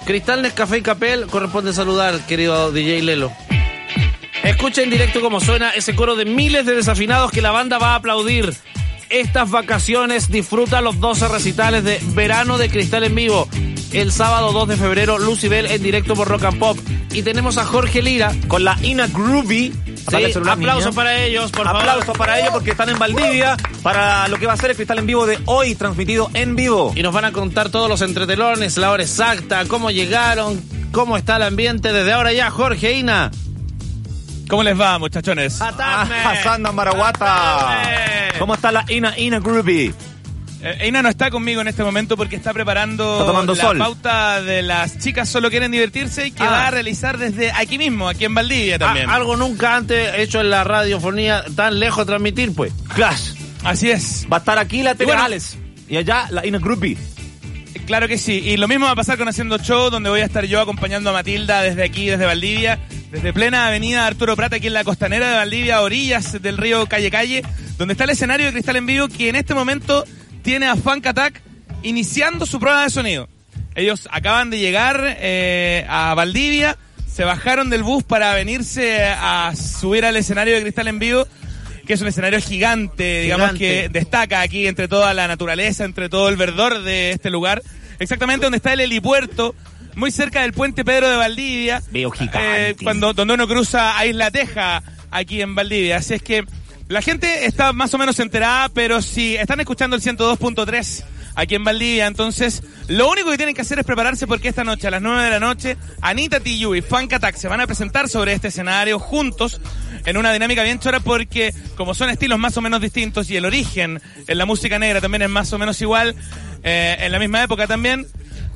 Cristal Nescafé y Capel, corresponde saludar, querido DJ Lelo. Escucha en directo cómo suena ese coro de miles de desafinados que la banda va a aplaudir. Estas vacaciones disfruta los 12 recitales de Verano de Cristal en vivo. El sábado 2 de febrero, Lucibel en directo por Rock and Pop. Y tenemos a Jorge Lira. Con la Ina Groovy. Celular, aplauso para ellos, por favor. Aplauso para ellos porque están en Valdivia para lo que va a ser el Cristal en Vivo de hoy, transmitido en vivo. Y nos van a contar todos los entretelones, la hora exacta, cómo llegaron, cómo está el ambiente desde ahora ya. Jorge Ina. ¿Cómo les va, muchachones? Ah, Sanda Maraguata. ¿Cómo está la Ina Ina Groovy? Eh, Ina no está conmigo en este momento porque está preparando Está tomando la sol. pauta de las chicas solo quieren divertirse y que Ah. va a realizar desde aquí mismo, aquí en Valdivia también. Ah, algo nunca antes hecho en la radiofonía tan lejos de transmitir, pues. Clash. Así es. Va a estar aquí la Y Tele bueno. Y allá la Ina Groovy. Claro que sí. Y lo mismo va a pasar con Haciendo Show, donde voy a estar yo acompañando a Matilda desde aquí, desde Valdivia, desde plena avenida Arturo Prata, aquí en la costanera de Valdivia, a orillas del río Calle Calle, donde está el escenario de Cristal en Vivo, que en este momento tiene a Funk Attack iniciando su prueba de sonido. Ellos acaban de llegar eh, a Valdivia, se bajaron del bus para venirse a subir al escenario de Cristal en Vivo, que es un escenario gigante, digamos Gigante. que destaca aquí entre toda la naturaleza, entre todo el verdor de este lugar, exactamente donde está el helipuerto, muy cerca del puente Pedro de Valdivia, Veo eh, cuando donde uno cruza a Isla Teja aquí en Valdivia. Así es que la gente está más o menos enterada, pero si están escuchando el 102.3 aquí en Valdivia, entonces lo único que tienen que hacer es prepararse porque esta noche a las 9 de la noche Anita Tiyu y Funk Attack se van a presentar sobre este escenario juntos en una dinámica bien chora porque como son estilos más o menos distintos y el origen en la música negra también es más o menos igual, eh, en la misma época también,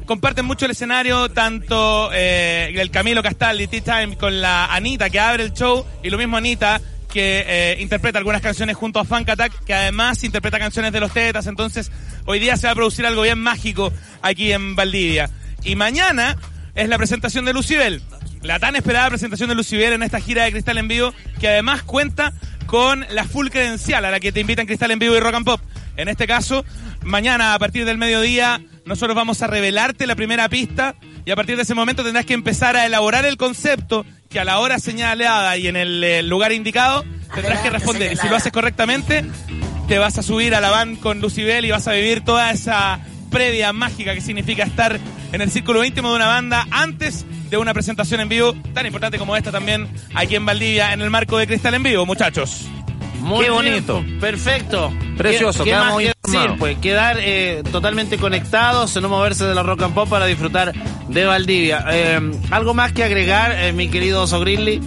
comparten mucho el escenario, tanto eh, el Camilo Castaldi, Tea Time, con la Anita que abre el show, y lo mismo Anita que eh, interpreta algunas canciones junto a Funk Attack, que además interpreta canciones de los Tetas, entonces hoy día se va a producir algo bien mágico aquí en Valdivia. Y mañana es la presentación de Lucibel, la tan esperada presentación de Lucibel en esta gira de Cristal en Vivo, que además cuenta con la full credencial a la que te invitan Cristal en Vivo y Rock and Pop. En este caso, mañana a partir del mediodía, nosotros vamos a revelarte la primera pista y a partir de ese momento tendrás que empezar a elaborar el concepto que a la hora señalada y en el eh, lugar indicado tendrás que responder. Y si lo haces correctamente, te vas a subir a la van con Lucibel y vas a vivir toda esa previa mágica que significa estar en el círculo íntimo de una banda antes de una presentación en vivo tan importante como esta también aquí en Valdivia en el marco de Cristal en Vivo, muchachos. Muy Qué bonito. perfecto. Precioso, ¿Qué, qué quedamos más que decir? Pues quedar eh, totalmente conectados, no moverse de la rock and pop para disfrutar de Valdivia. Eh, ¿Algo más que agregar, eh, mi querido Oso Grizzly?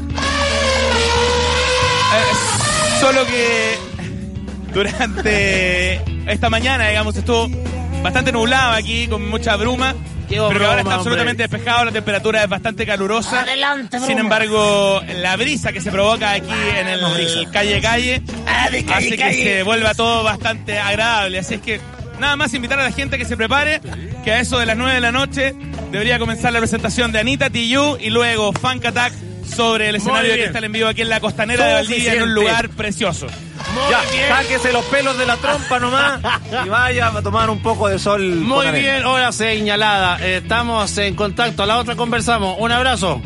Eh, solo que durante esta mañana, digamos, estuvo bastante nublado aquí, con mucha bruma. Pero que ahora está broma, absolutamente despejado, la temperatura es bastante calurosa. Adelante, Sin broma. embargo, la brisa que se provoca aquí en el calle calle hace que se vuelva todo bastante agradable. Así es que nada más invitar a la gente que se prepare, que a eso de las 9 de la noche debería comenzar la presentación de Anita Tijoux y luego Funk Attack sobre el escenario bien. Cristal en vivo aquí en la costanera de Valdivia en un lugar precioso. Ya, sáquese los pelos de la trompa nomás y vaya a tomar un poco de sol. Muy bien, hora señalada. Estamos en contacto. A la otra conversamos. Un abrazo.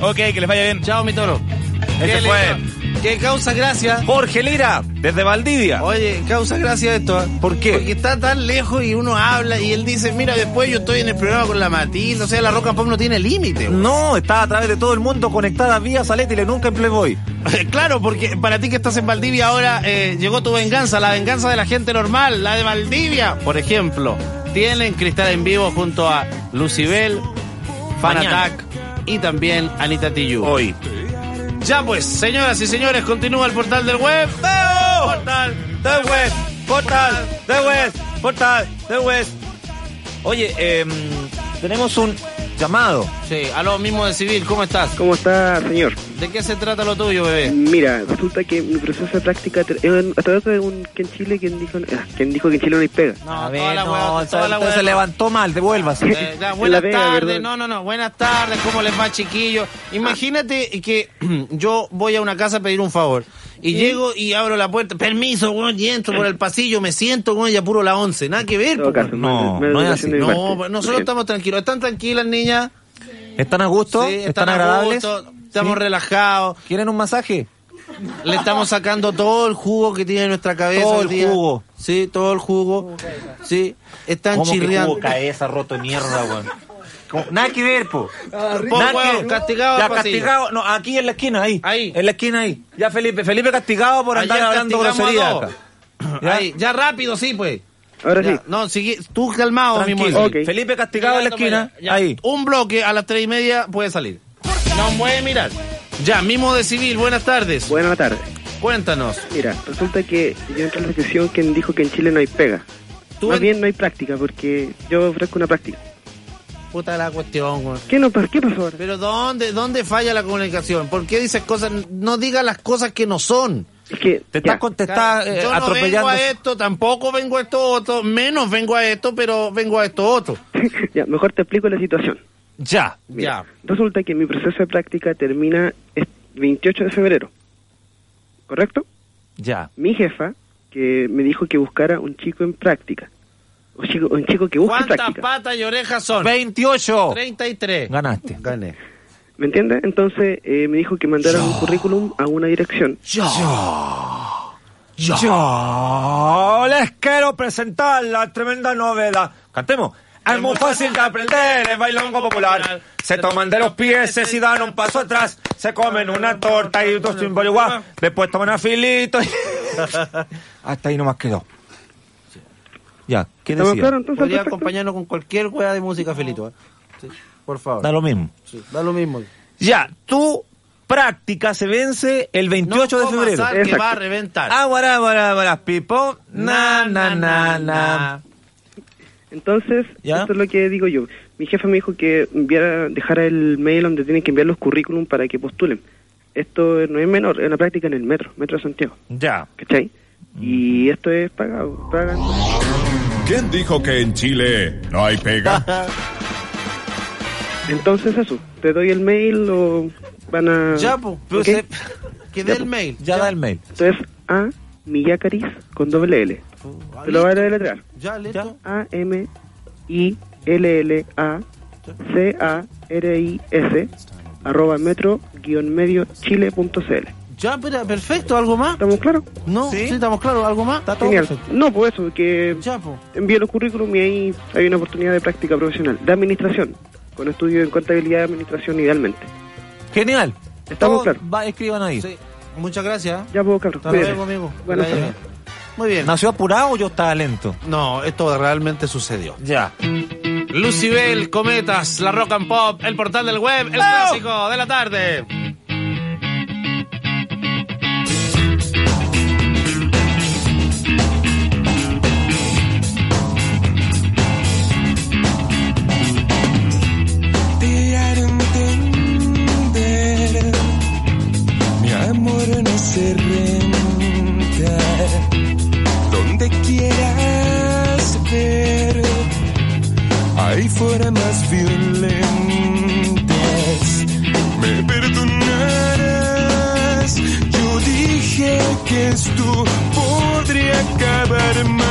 Ok, que les vaya bien. Chao, mi toro. Ese fue. Que causa gracia. Jorge Lira, desde Valdivia. Oye, causa gracia esto. ¿eh? ¿Por qué? Porque está tan lejos y uno habla y él dice, mira, después yo estoy en el programa con la Matilda. O sea, la rock and pop no tiene límite. güey. No, está a través de todo el mundo conectada vía Salétile, nunca en Playboy. Claro, porque para ti que estás en Valdivia ahora eh, llegó tu venganza, la venganza de la gente normal, la de Valdivia, por ejemplo. Tienen Cristal en vivo junto a Lucibel, Fan. Attack y también Anita Tijoux. Hoy. Ya pues, señoras y señores, continúa el portal del web. Portal de West, portal de West, portal de West. Oye, em, tenemos un llamado. Sí, a lo mismo de civil, ¿cómo estás? ¿Cómo está, señor? ¿De qué se trata lo tuyo, bebé? Mira, resulta que mi proceso de práctica es a través de un que en Chile quien dijo, ah, quien dijo que en Chile no hay pega. No, a toda ver, la no, hueá- toda entonces la se levantó mal, devuélvase. Eh, ya, En buenas tardes, no, no, no, buenas tardes, ¿cómo les va, chiquillos? Imagínate que yo voy a una casa a pedir un favor Y llego y abro la puerta, permiso, weón, y entro por el pasillo, me siento, weón, y apuro la 11. Nada que ver, caso. No, mal- no es así. No, pues nosotros estamos tranquilos. ¿Están tranquilas, niñas? ¿Están a gusto? Sí, ¿Están a agradables? gusto, estamos Sí. relajados. ¿Quieren un masaje? Le estamos sacando todo el jugo que tiene nuestra cabeza. Todo el día. jugo. Sí, todo el jugo. Sí, están ¿Cómo que chirriando. jugo cabeza roto de mierda, weón? ¿Cómo? Nada que ver, po. Po, Nada que- castigado Ya, castigado. No, aquí en la esquina, ahí. Ahí. En la esquina, ahí. Ya, Felipe. Felipe castigado por andar Ayer hablando castigamos grosería a dos. acá. Ya, Ahí, ya rápido, sí, pues. Ahora Ya, sí. No, sigue, tú calmado, mi Tranquilo. mozo. Ok. Felipe castigado en la esquina. Ya, Ahí. Un bloque a las tres y media puede salir. No puede mirar. Ya, Mimo de Civil, buenas tardes. Buenas tardes. Cuéntanos. Mira, resulta que yo entré a la sección que dijo que en Chile no hay pega. Tú Más en- bien no hay práctica, porque yo ofrezco una práctica. Puta la cuestión, güey. ¿Qué, no, ¿Qué pasó ahora? Pero ¿dónde, ¿dónde falla la comunicación? ¿Por qué dices cosas? No digas las cosas que no son. Es que Te ya, estás te estás, eh, Yo no atropellando. vengo a esto, tampoco vengo a esto otro, menos vengo a esto, pero vengo a esto otro. ya, mejor te explico la situación. Ya. Mira, Ya. Resulta que mi proceso de práctica termina el 28 de febrero. ¿Correcto? Ya. Mi jefa, que me dijo que buscara un chico en práctica. Un chico, un chico que busque ¿Cuántas práctica. patas y orejas son? 28. 33. Ganaste. Gané. ¿Me entiendes? Entonces eh, me dijo que mandara un currículum a una dirección. Yo les quiero presentar la tremenda novedad. Cantemos. Es muy fácil de aprender, es bailongo popular. Se toman de los pies, se dan un paso atrás, se comen una torta y dos igual. Después toman afilito y... Hasta ahí nomás quedó. Ya, ¿qué ¿Estamos decía? claros entonces? Podría acompañarnos con cualquier hueá de música, Felito. ¿eh? Sí, por favor. Da lo mismo. Sí, da lo mismo. Ya, tu práctica se vence el 28 no de febrero. sal que va a reventar. Ah, guará, guará, guará, pipo. Na, na, na, na. Entonces, ¿Ya? esto es lo que digo yo. Mi jefa me dijo que enviara, dejara el mail donde tienen que enviar los currículum para que postulen. Esto no es menor, es una práctica en el metro, Metro de Santiago, Ya. ¿cachai? Y esto es pagado, pagan. ¿Quién dijo que en Chile no hay pega? Entonces eso, te doy el mail o van a... Ya, pues. ¿Ok? Que dé el mail. Ya da el mail. Entonces, A, Millacaris con doble L. Te lo voy a deletrear. Ya, listo. A, M, I, L, L, A, C, A, R, I, S, arroba metro, guion medio, chile.cl. Ya, pero perfecto. ¿Algo más? ¿Estamos claros? No, sí, estamos claros. ¿Algo más? Está Genial. No, pues eso, que Ya, pues. envíe los currículum y ahí hay una oportunidad de práctica profesional, de administración, con estudio en contabilidad y administración idealmente. Genial. ¿Estamos claros? va- escriban ahí. Sí. Muchas gracias. Ya puedo, Carlos. Hasta luego, amigo. Buenas tardes. bien. Muy bien. ¿Nació apurado o yo estaba lento? No, esto realmente sucedió. Ya. Lucibel, Cometas, la Rock and Pop, el portal del web, el clásico de la tarde. Se renta. Donde quieras ver, hay formas violentas. Me perdonarás, yo dije que esto podría acabar mal.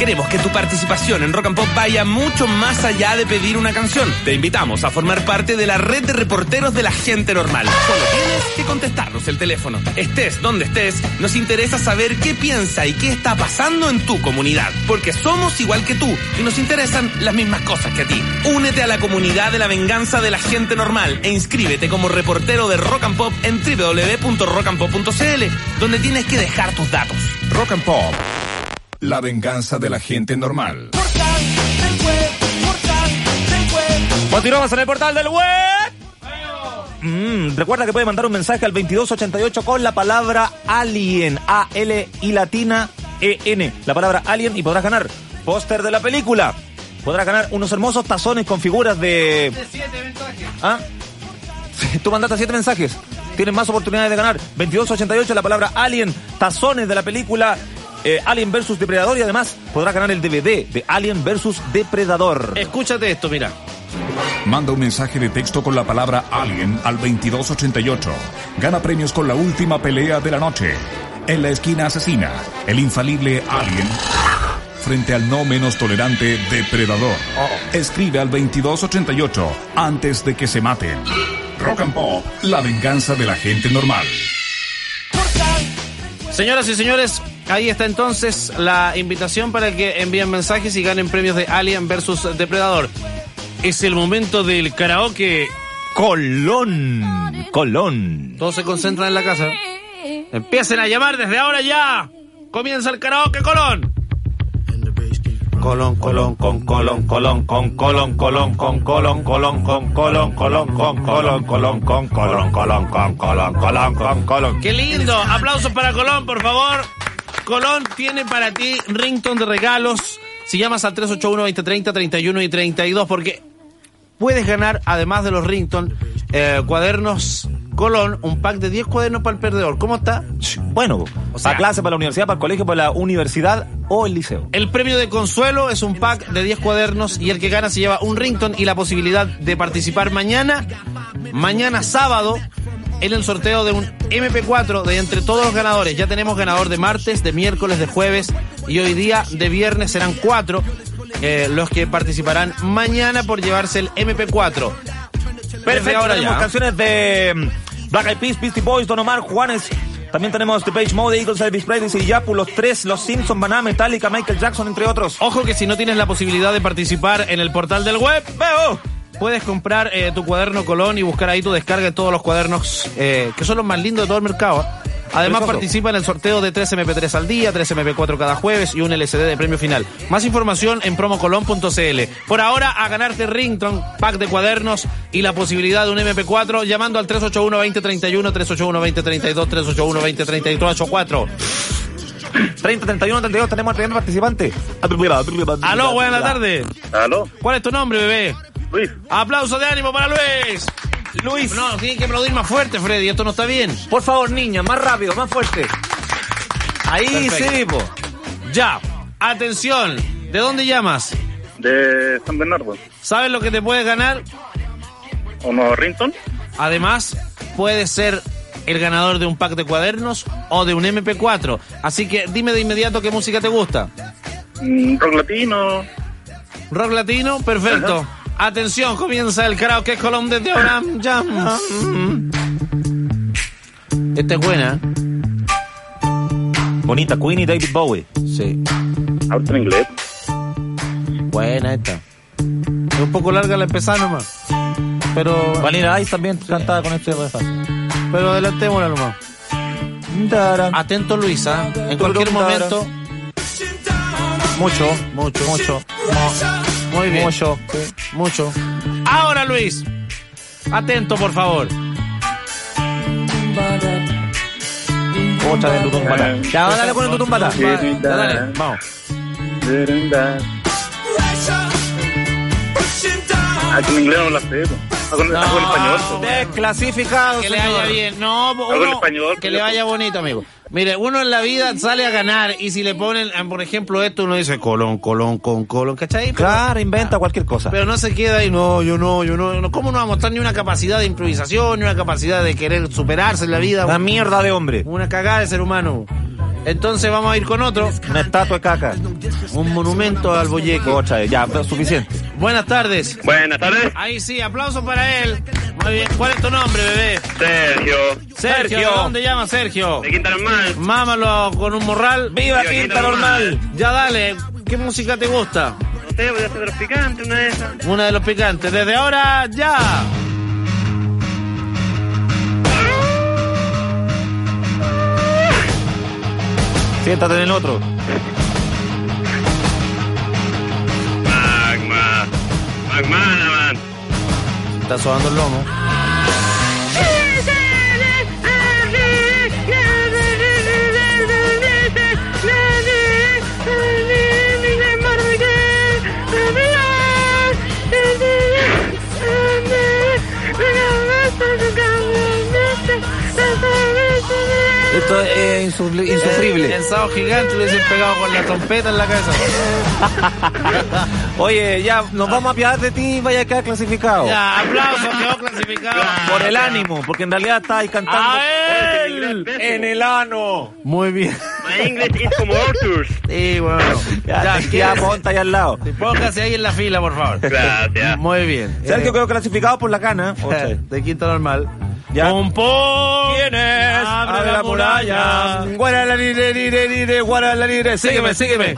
Queremos que tu participación en Rock and Pop vaya mucho más allá de pedir una canción. Te invitamos a formar parte de la red de reporteros de la gente normal. Solo tienes que contestarnos el teléfono. Estés donde estés, nos interesa saber qué piensa y qué está pasando en tu comunidad. Porque somos igual que tú y nos interesan las mismas cosas que a ti. Únete a la comunidad de la venganza de la gente normal e inscríbete como reportero de Rock and Pop en www.rockandpop.cl, donde tienes que dejar tus datos. Rock and Pop. La venganza de la gente normal. Continuamos en el portal del web. Mm, recuerda que puede mandar un mensaje al 2288 con la palabra alien, A-L y latina E-N, la palabra alien y podrás ganar póster de la película. Podrás ganar unos hermosos tazones con figuras de... ¿Ah? Sí, Tú mandaste siete mensajes. Tienes más oportunidades de ganar. 2288, la palabra Alien, tazones de la película eh, Alien vs Depredador y además podrás ganar el DVD de Alien vs Depredador. Escúchate esto, mira. Manda un mensaje de texto con la palabra Alien al 2288. Gana premios con la última pelea de la noche. En la esquina asesina, el infalible Alien frente al no menos tolerante Depredador. Escribe al 2288 antes de que se maten. Rock and Pop, la venganza de la gente normal. Señoras y señores, ahí está entonces la invitación para que envíen mensajes y ganen premios de Alien versus Depredador. Es el momento del karaoke. Colón. Colón. Todos se concentran en la casa. Empiecen a llamar desde ahora ya. Comienza el karaoke Colón. Colón, colón, con colón, colón, con colón, colón, con colón, colón, con colón, colón, con colón, colón, con colón, colón, con colón, colón, con colón. Qué lindo. Aplausos para Colón, por favor. Colón tiene para ti rington de regalos. Si llamas al 381-2030, 31 y 32, porque puedes ganar, además de los rington, eh, cuadernos Colón, un pack de 10 cuadernos para el perdedor. ¿Cómo está? Bueno, para clase, para la universidad, para el colegio, para la universidad o el liceo. El premio de consuelo es un pack de 10 cuadernos y el que gana se lleva un rington y la posibilidad de participar mañana, mañana sábado, en el sorteo de un MP4 de entre todos los ganadores. Ya tenemos ganador de martes, de miércoles, de jueves y hoy día de viernes serán cuatro eh, los que participarán mañana por llevarse el MP4. Perfecto, ahora tenemos ya. canciones de mm, Black Eyed Peas, Beastie Boys, Don Omar, Juanes. También tenemos The Page Mode, Eagles, Elvis Presley, y Yapu, los tres, los Simpsons, Maná, Metallica, Michael Jackson, entre otros. Ojo que si no tienes la posibilidad de participar en el portal del web, veo. Puedes comprar eh, tu cuaderno Colón y buscar ahí tu descarga de todos los cuadernos, eh, que son los más lindos de todo el mercado. Además participa en el sorteo de 3 MP3 al día, 3 MP4 cada jueves y un LCD de premio final. Más información en promocolón.cl. Por ahora, a ganarte Rington, pack de cuadernos y la posibilidad de un MP4 llamando al 381-2031, 381-2032, 381-2033, 30, 31, 32, tenemos al primer participante. Aló, buenas tardes. Aló. ¿Cuál es tu nombre, bebé? Luis. Aplauso de ánimo para Luis. Luis. No, tiene que aplaudir más fuerte, Freddy. Esto no está bien. Por favor, niña, más rápido, más fuerte. Ahí Perfecto. sí, po. Ya. Atención. ¿De dónde llamas? De San Bernardo. ¿Sabes lo que te puedes ganar? ¿Uno Rinton? Además, puedes ser el ganador de un pack de cuadernos o de un MP4. Así que dime de inmediato qué música te gusta. Mm, Rock latino. Rock latino, perfecto. Atención, comienza el karaoke Colón desde ahora. Ya. Esta es buena. Bonita, Queen y David Bowie. Sí. Auto en inglés. Buena esta. Es un poco larga la empezada nomás. Pero. Vanilla Ice también cantaba con este fácil. Pero adelantémosla nomás. Atento Luisa. En cualquier momento. Mucho, Mucho. mucho. Muy bien. Mucho. Mucho. Ahora Luis. Atento, por favor. Otra de Tutumbata. Ya, dale con el Tutumbata. Ya, dale, vamos. Ah, que en inglés no la sé. po. Hago en, hago en español. Desclasificado, Que le vaya bien. No, en uno, español, que le vaya bonito, amigo. Mire, uno en la vida sale a ganar y si le ponen, ah, por ejemplo, esto, uno dice colón, colón, con colón, ¿cachai? Pero, Claro, inventa cualquier cosa. pero no se queda ahí, no, yo no, yo no, no. ¿Cómo no va a mostrar ni una capacidad de improvisación, ni una capacidad de querer superarse en la vida? La mierda de hombre. Una cagada de ser humano. Entonces vamos a ir con otro. Una estatua de caca. Un monumento al boyeque. Otra vez, ya, pero suficiente. Buenas tardes. Buenas tardes. Ahí sí, aplauso para él. Muy bien. ¿Cuál es tu nombre, bebé? Sergio. Sergio. ¿De dónde llama Sergio? De Quinta Normal. Mámalo con un morral. ¡Viva Viva Quinta Quinta Normal! Ya dale. ¿Qué música te gusta? No sé, voy a hacer de los picantes, una de esas. Una de los picantes. Desde ahora, ya. Siéntate en el otro. Está sobando el lomo. Esto es insufli- insufrible. El sábado gigante le hubiesen pegado con la trompeta en la cabeza. Oye, ya, nos vamos a apiadar de ti y vaya a quedar clasificado. Ya, aplauso, quedó clasificado. Por el ánimo, porque en realidad está ahí cantando. ¡A él! En el ano. Muy bien. My English is como Arthur. Sí, bueno. Ya, Ya, ponte ahí al lado. Póngase ahí en la fila, por favor. Gracias. Muy bien. Sergio Eh, quedó clasificado por la cana. De quinto normal. Ya. ¡Pum, pum! ¿Quién es? Abre la muralla. Guaralalire, guaralalire. Sígueme, sígueme.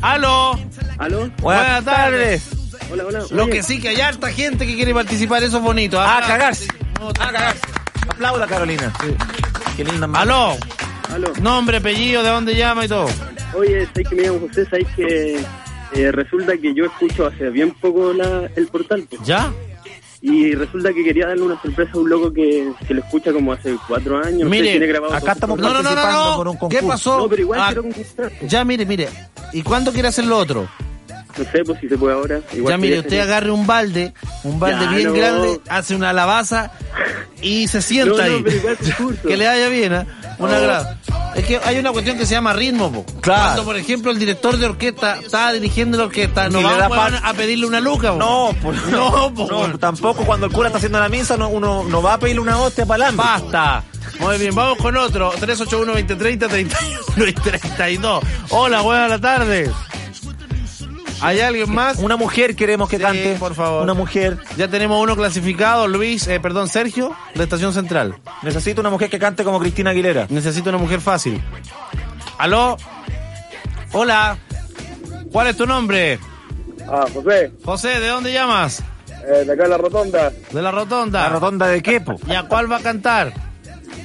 ¡Aló! ¿Aló? Buenas tardes. Hola, hola. Lo Oye, que sí que hay harta gente que quiere participar, eso es bonito. ¿ah? A cagarse. A cagarse. Aplauda, Carolina. Qué linda madre. ¡Aló! aló. Nombre, apellido, de dónde llama y todo. Oye, sabes que me llamo José, sabes que eh, resulta que yo escucho hace bien poco la, el portal. pues. ¿Ya? Y resulta que quería darle una sorpresa a un loco que, que lo escucha como hace cuatro años. Mire, tiene grabado acá estamos No, no, no, no, participando no. por un ¿Qué concurso. pasó? No, pero igual Ah, quiero conquistar. ya, mire, mire. ¿Y cuándo quiere hacer lo otro? No sé, pues si se puede ahora. Igual ya, mire, usted hacer- agarre un balde, un balde Ya, bien no. grande, hace una alabaza y se sienta No, no, ahí. pero igual que le vaya bien, ¿eh? Un agrado. Es que hay una cuestión que se llama ritmo, po. Claro. Cuando, por ejemplo, el director de orquesta está dirigiendo la orquesta, no va a pedirle una luca, po. No, por, No, po, no, tampoco cuando el cura está haciendo la misa, no, uno no va a pedirle una hostia para el Basta. Muy bien, vamos con otro. 381-2030, 31 y 32. Hola, buenas tardes. ¿Hay alguien más? Una mujer queremos que Sí, cante. por favor. Una mujer. Ya tenemos uno clasificado, Luis, eh, perdón, Sergio, de Estación Central. Necesito una mujer que cante como Cristina Aguilera. Necesito una mujer fácil. ¿Aló? Hola. ¿Cuál es tu nombre? Ah, José, José, ¿de dónde llamas? eh, de acá en la rotonda. De la Rotonda. ¿La rotonda de qué, po? ¿Y a cuál va a cantar?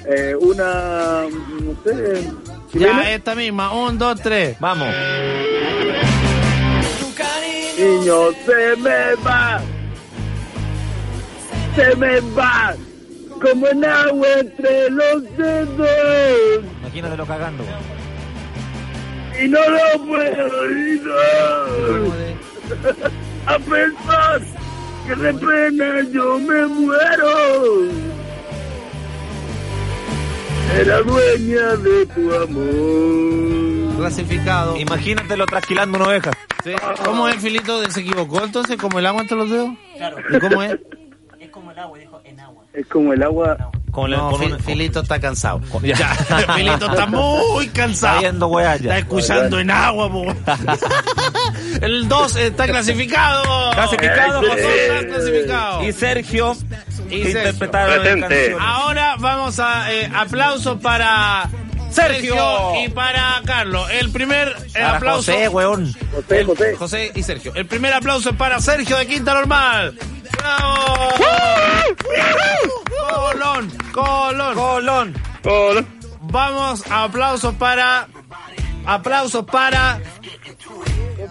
Eh, una, no sé, Ya, esta misma. Un, dos, tres. Vamos. Niño, se me va. Se me va. Como en agua entre los dedos. Imagínatelo cagando. Y no lo puedo ir. A pensar que de pena yo me muero. Era dueña de tu amor. Clasificado. Imagínatelo trasquilando una oveja. Sí. ¿Cómo es, Filito? ¿Se equivocó entonces? ¿Como el agua entre los dedos? Claro. ¿Y cómo es? Es como el agua. Con el- No, con Fil- un- Filito está cansado. Ya. Ya, Filito está muy cansado. Está viendo weá ya. Está escuchando en agua, po. El 2 está clasificado. Clasificado, José. dos están clasificados. Y Sergio, Y que Sergio. interpretaron la Presente. canción. Ahora vamos a eh, aplausos para Sergio. Sergio. y para Carlos. El primer Para aplauso. José, weón. José, El- José. José y Sergio. El primer aplauso es para Sergio de Quinta Normal. ¡Bravo! Colón, Colón. Colón. Hola. Vamos a aplausos para. Aplausos para.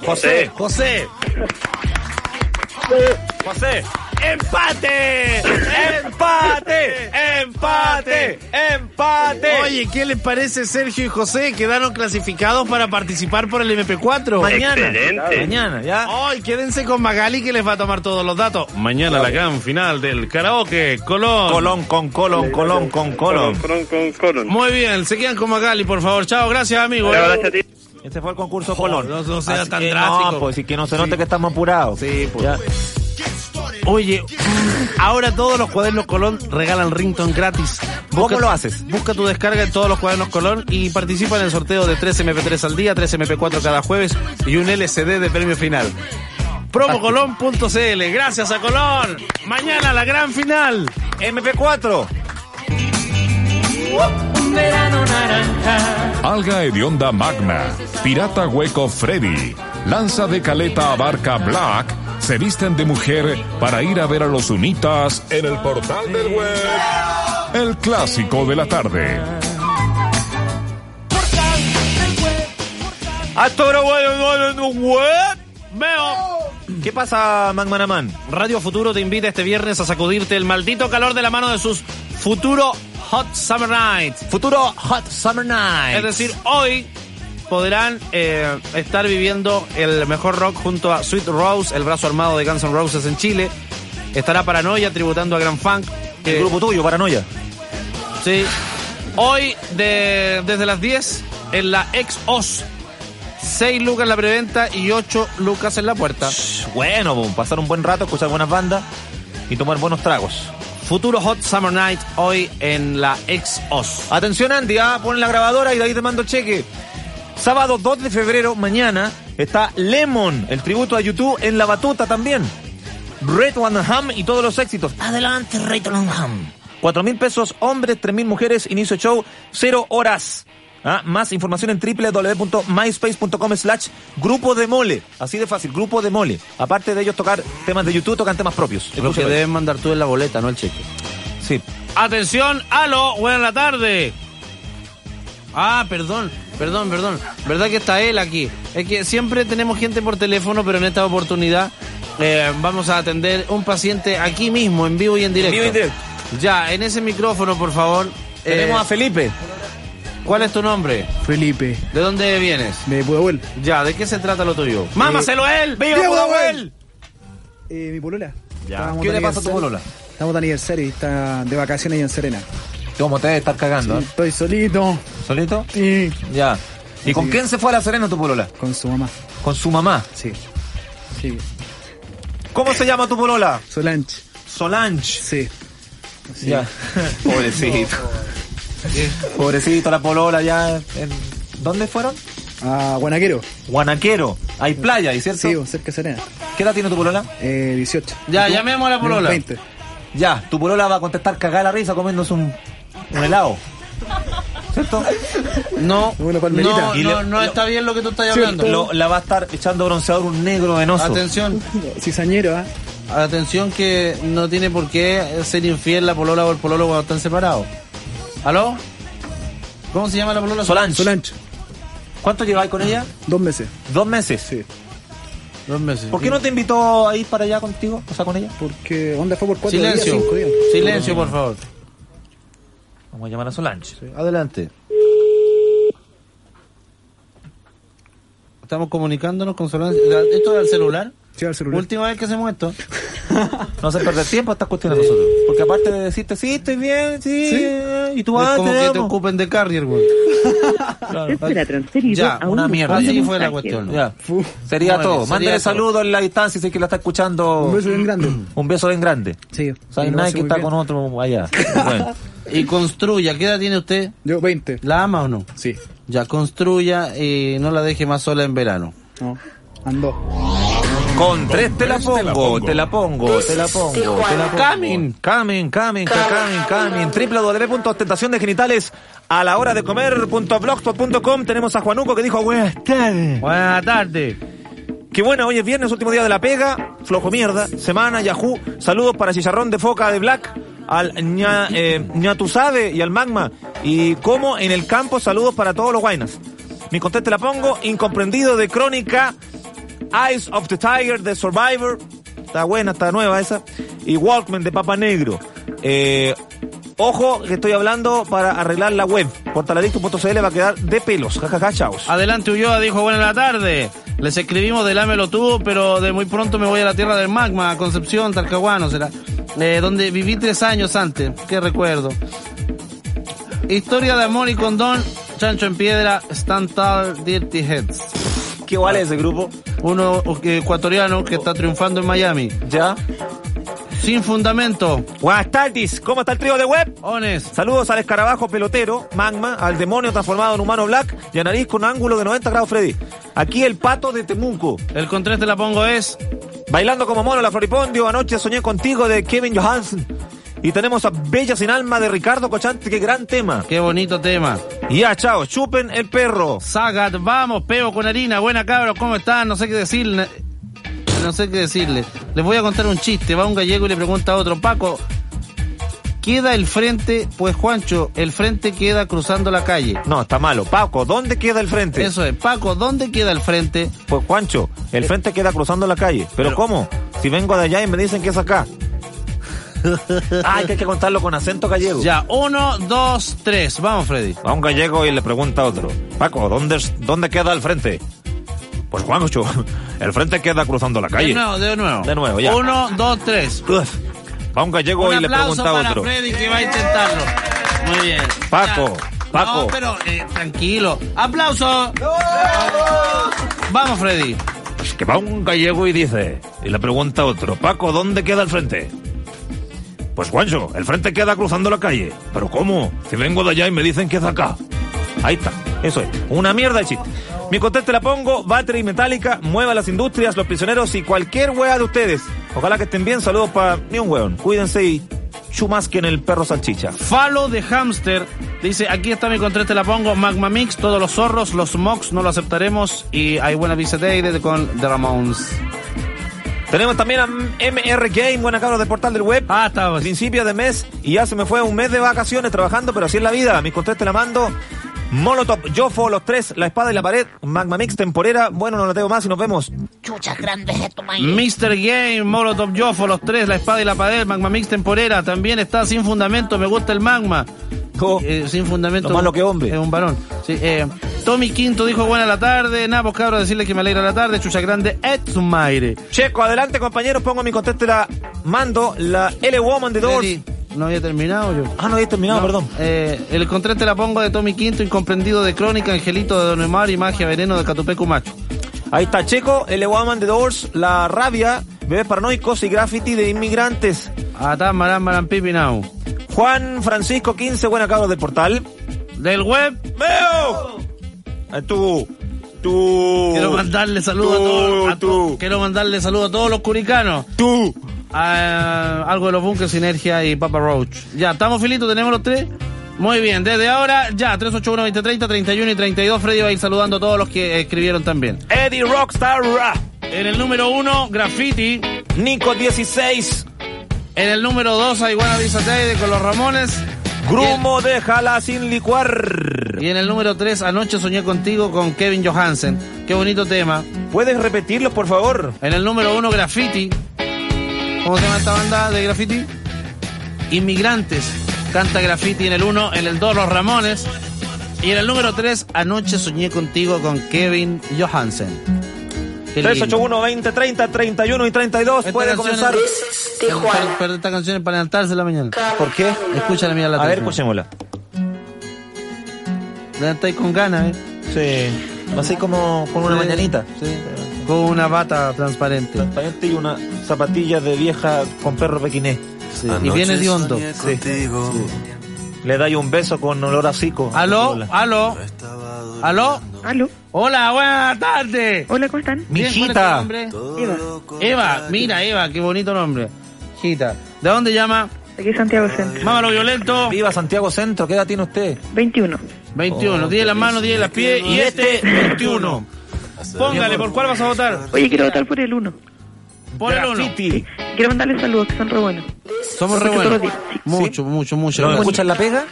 José. José. José. ¡Empate! ¡Empate! ¡Empate! ¡Empate! Oye, ¿qué les parece Sergio y José? Quedaron clasificados para participar por el MP4. mañana. Excelente. Mañana, ya. Ay, quédense con Magali que les va a tomar todos los datos. Mañana la gran final del karaoke Colón. Colón con colón, colón con colón. Con, con, con. Muy bien, se quedan con Magali, por favor. Chao, gracias, amigo. Gracias a ti. Este fue el concurso Joder, Colón. no- no sea Así tan que drástico. No, pues y que no se note que estamos apurados. Sí, pues. Ya. Oye, ahora todos los cuadernos Colón regalan rington gratis. ¿Cómo lo haces? Busca tu descarga en todos los cuadernos Colón y participa en el sorteo de 3 MP3 al día, 3 MP4 cada jueves y un LCD de premio final. Promocolón.cl. Gracias a Colón. Mañana la gran final. MP4. Un verano naranja. Alga hedionda magma, pirata hueco Freddy, lanza de caleta abarca Black, se visten de mujer para ir a ver a los unitas en el portal del web. El clásico de la tarde. ¿Qué pasa, Magmanaman? Radio Futuro te invita este viernes a sacudirte el maldito calor de la mano de sus Futuro Hot Summer Nights. Futuro Hot Summer Night. Es decir, hoy podrán eh, estar viviendo el mejor rock junto a Sweet Rose, el brazo armado de Guns N' Roses en Chile. Estará Paranoia tributando a Grand Funk. El grupo tuyo, Paranoia. Sí. Hoy, de- desde las 10, en la ex OS. 6 lucas en la preventa y 8 lucas en la puerta. Bueno, pues, pasar un buen rato, escuchar buenas bandas y tomar buenos tragos. Futuro Hot Summer Night hoy en la ex OS. Atención, Andy, ah, pon la grabadora y de ahí te mando cheque. Sábado 2 de febrero, mañana, está Lemon, el tributo a YouTube en La Batuta también. Red One Ham y todos los éxitos. Adelante, Red One Ham. 4 mil pesos hombres, 3 mil mujeres, inicio show, 0 horas. Ah, más información en www.myspace.com slash grupo de mole. Así de fácil, grupo de mole. Aparte de ellos tocar temas de YouTube, tocan temas propios. Lo que deben mandar tú en la boleta, no el cheque. Sí. Atención, aló, buena tarde. Ah, perdón, perdón, perdón. ¿Verdad que está él aquí? Es que siempre tenemos gente por teléfono, pero en esta oportunidad eh, vamos a atender un paciente aquí mismo, en vivo y en directo. vivo y en directo. Ya, en ese micrófono, por favor. Tenemos a Felipe. ¿Cuál es tu nombre? Felipe. ¿De dónde vienes? De Pudahuel. Ya, ¿de qué se trata lo tuyo? ¡Mámaselo a él! ¡Viva ¡Viva Pudahuel! Eh, mi polola. Ya. ¿Qué le pasa a tu polola? Estamos de aniversario y está de vacaciones ahí en Serena. ¿Cómo te debe estar cagando? Sí, eh? Estoy solito. ¿Solito? Sí. Ya. ¿Y con quién se fue a La Serena tu polola? Con su mamá. Con su mamá. Sí. Sí. ¿Cómo se llama tu polola? Solange. Solange. Sí. Sí. Ya. Pobrecito. Pobrecito la polola ya. en- ¿Dónde fueron? A Guanaquero. Guanaquero. Hay playa, ahí, ¿cierto? Sí, cerca de Serena. ¿Qué edad tiene tu polola? Eh, 18. Ya, ¿Y llamemos a la polola. 20. Ya, tu polola va a contestar cagada la risa comiéndose un, un helado. ¿Cierto? No, Una palmerita. no, Y le- no, no lo- está bien lo que tú estás hablando. Lo- la va a estar echando bronceador un negro venoso. Atención, Cizañero, ¿ah? atención que no tiene por qué ser infiel la polola o el pololo cuando están separados. ¿Aló? ¿Cómo se llama la polola? Solange. Solange. ¿Cuánto lleváis con ella? Dos meses. Dos meses. Sí. Dos meses. ¿Por qué no te invitó a ir para allá contigo? O sea, con ella. Porque onda fue por cuatro Silencio. días, cinco días. Silencio, por favor. Vamos a llamar a Solange. Adelante. Estamos comunicándonos con Solange. ¿Esto es al celular? Sí, al celular. Última vez que hacemos esto. No se perder tiempo estas cuestiones nosotros. Porque aparte de decirte, sí, estoy bien, sí, Sí. eh, y tú ah, como te que te ocupen de carrier, güey. transferido Ya, a una un mierda. Así fue la cuestión. Ya. Sería Bueno, todo. Mándale saludos en la distancia si es que la está escuchando. Un beso bien grande. Un beso bien grande. Sí. O sea, nadie que está bien. con otro allá. Bueno. Y construya. ¿Qué edad tiene usted? Yo, 20. ¿La ama o no? Sí. Ya, construya y no la deje más sola en verano. No. Andó. Con tres te la pongo, te la pongo, te la pongo, te la pongo. Camin, camin, camin, camin, camin. www.tentaciondegenitales a la hora de comer.blogspot.com tenemos a Juanuco que dijo buenas tardes. Buenas tardes. Qué bueno, hoy es viernes, último día de la pega, flojo mierda, semana, Yahoo, saludos para Chicharrón de Foca de Black, al ña, eh, ñatusabe y al Magma, y como en el campo, saludos para todos los guainas. Mi conteste la pongo, incomprendido de Crónica, Eyes of the Tiger de Survivor, está buena, está nueva esa, y Walkman de Papa Negro. Eh, ojo que estoy hablando para arreglar la web, portaladicto.cl va a quedar de pelos, jajaja, chaos. Adelante Ulloa dijo buenas tardes. Les escribimos del Ámelo tú, pero de muy pronto me voy a la tierra del magma, Concepción, Talcahuano será. Eh, donde viví tres años antes. Qué recuerdo. Historia de amor y condón. Chancho en piedra. Stand dirty heads. ¿Qué vale ese grupo? Uno eh, ecuatoriano que está triunfando en Miami. ¿Ya? Sin fundamento. Buenas tardes, ¿cómo está el trío de web? Ones. Saludos al escarabajo pelotero, Magma, al demonio transformado en humano black y a nariz con ángulo de 90 grados Freddy. Aquí el pato de Temuco. El con tres te la pongo es. Bailando como mono la Floripondio, anoche soñé contigo de Kevin Johansen. Y tenemos a Bella sin alma de Ricardo Cochante, qué gran tema. Qué bonito tema. Ya, chao, chupen el perro. Sagat, vamos, peo con harina. Buena cabros, ¿cómo están? No sé qué decirle. No sé qué decirle. Les voy a contar un chiste. Va un gallego y le pregunta a otro, Paco, ¿queda el frente? Pues Juancho, el frente queda cruzando la calle. No, está malo. Paco, ¿dónde queda el frente? Eso es, Paco, ¿dónde queda el frente? Pues Juancho, el frente queda cruzando la calle. ¿Pero, Pero- cómo? Si vengo de allá y me dicen que es acá. Ah, que hay que contarlo con acento gallego. Ya, uno, dos, tres. Vamos, Freddy. Va un gallego y le pregunta a otro. Paco, ¿dónde, dónde queda el frente? Pues Juancho, el frente queda cruzando la De calle. nuevo, de nuevo. De nuevo, ya. Uno, dos, tres. Uf. Va un gallego Un y le pregunta a otro. Freddy que va a intentarlo. Muy bien. Paco, Paco. No, pero eh, tranquilo. ¡Aplauso! Vamos, Freddy. Es que va un gallego y dice, y le pregunta a otro, Paco, ¿dónde queda el frente? Pues Juancho, el frente queda cruzando la calle. ¿Pero cómo? Si vengo de allá y me dicen que es acá. Ahí está, eso es. Una mierda de chiste. Mi conteste la pongo, battery metálica, mueva las industrias, los prisioneros y cualquier wea de ustedes. Ojalá que estén bien, saludos para ni un weón. Cuídense y chumasquen el perro salchicha. Falo de Hamster dice, aquí está mi contraste, la pongo, Magma Mix, todos los zorros, los mocks no lo aceptaremos y hay buena visita de con The Ramones. Tenemos también a MR Game, buena cabros del portal del web. Ah, está. Principio de mes y ya se me fue un mes de vacaciones trabajando, pero así es la vida. Mi conteste la mando. Molotov, Jofo, los tres, la espada y la pared, Magma Mix, temporera. Bueno, no lo tengo más y nos vemos. Chuchas grandes esto. Mr. Game, Molotov Joffo, los tres, la espada y la pared, Magma Mix temporera, también está sin fundamento, me gusta el magma. Eh, sin fundamento. Lo malo que hombre. Es un varón. Sí, eh, Tommy Quinto dijo buena la tarde, nada, pues cabros, decirle que me alegra la tarde, Chucha Grande, Etsumaire. Checo, adelante compañeros, pongo mi conteste la mando, la L Woman de Doors. No había terminado yo. Ah, no había terminado, No, perdón. eh, el contraste la pongo de Tommy Quinto, incomprendido de Crónica, Angelito de Don Omar y Magia Veneno de Catupecu Macho. Ahí está Checo, L Woman de Doors, la rabia, bebés paranoicos y graffiti de inmigrantes. Atán, marán, marán, pipi, now. Juan Francisco 15, buena cabros del portal. Del web. ¡Veo! Tú, tú. Quiero mandarle saludos a todos. a to- Quiero mandarle saludos a todos los curicanos. Tú. A- algo de los bunkers, Sinergia y Papa Roach. Ya, ¿estamos filitos? ¿Tenemos los tres? Muy bien, desde ahora, ya, 381-2030, 31 y 32. Freddy va a ir saludando a todos los que escribieron también. Eddie Rockstar. En el número uno, Graffiti. Nico 16. En el número dos, Iguana Bisateide con los Ramones. Grumo déjala sin licuar. Y en el número 3, Anoche soñé contigo con Kevin Johansen. Qué bonito tema. ¿Puedes repetirlo, por favor? En el número 1, Graffiti. ¿Cómo se llama esta banda de graffiti? Inmigrantes. Canta Graffiti en el 1, en el 2, Los Ramones. Y en el número 3, Anoche soñé contigo con Kevin Johansen. Qué lindo. 381 20 30 31 y 32 Esta puede comenzar. es- Per- per- esta canción es para levantarse en la mañana. ¿Por qué? Escúchala, mira la A ver, escuchémosla. Levantáis con ganas, ¿eh? Sí. Así como con una Sí, mañanita. sí. Con una bata transparente. Transparente y una zapatilla de vieja con perro pequinés. Sí. Y viene de hondo. Sí. Le dais un beso con olor a cico. ¿Aló? Hola. ¿Aló? ¿Aló? ¿Aló? Hola, buenas tardes. Hola, ¿cómo están? Bien, ¿cuál es tu nombre? Eva. Eva, mira, Eva, qué bonito nombre. Hijita. ¿De dónde llama? Aquí Santiago Centro. Mámalo violento. Viva Santiago Centro, ¿qué edad tiene usted? 21. 21. Oh, 10 las manos, 10 las pies y este 21. Póngale, ¿por cuál vas a votar? Oye, quiero votar por el 1. Por el 1. Graffiti. Quiero mandarle saludos, que son re buenos. Somos re buenos. días. Mucho, mucho, mucho. ¿Lo gracias. escuchas la pega?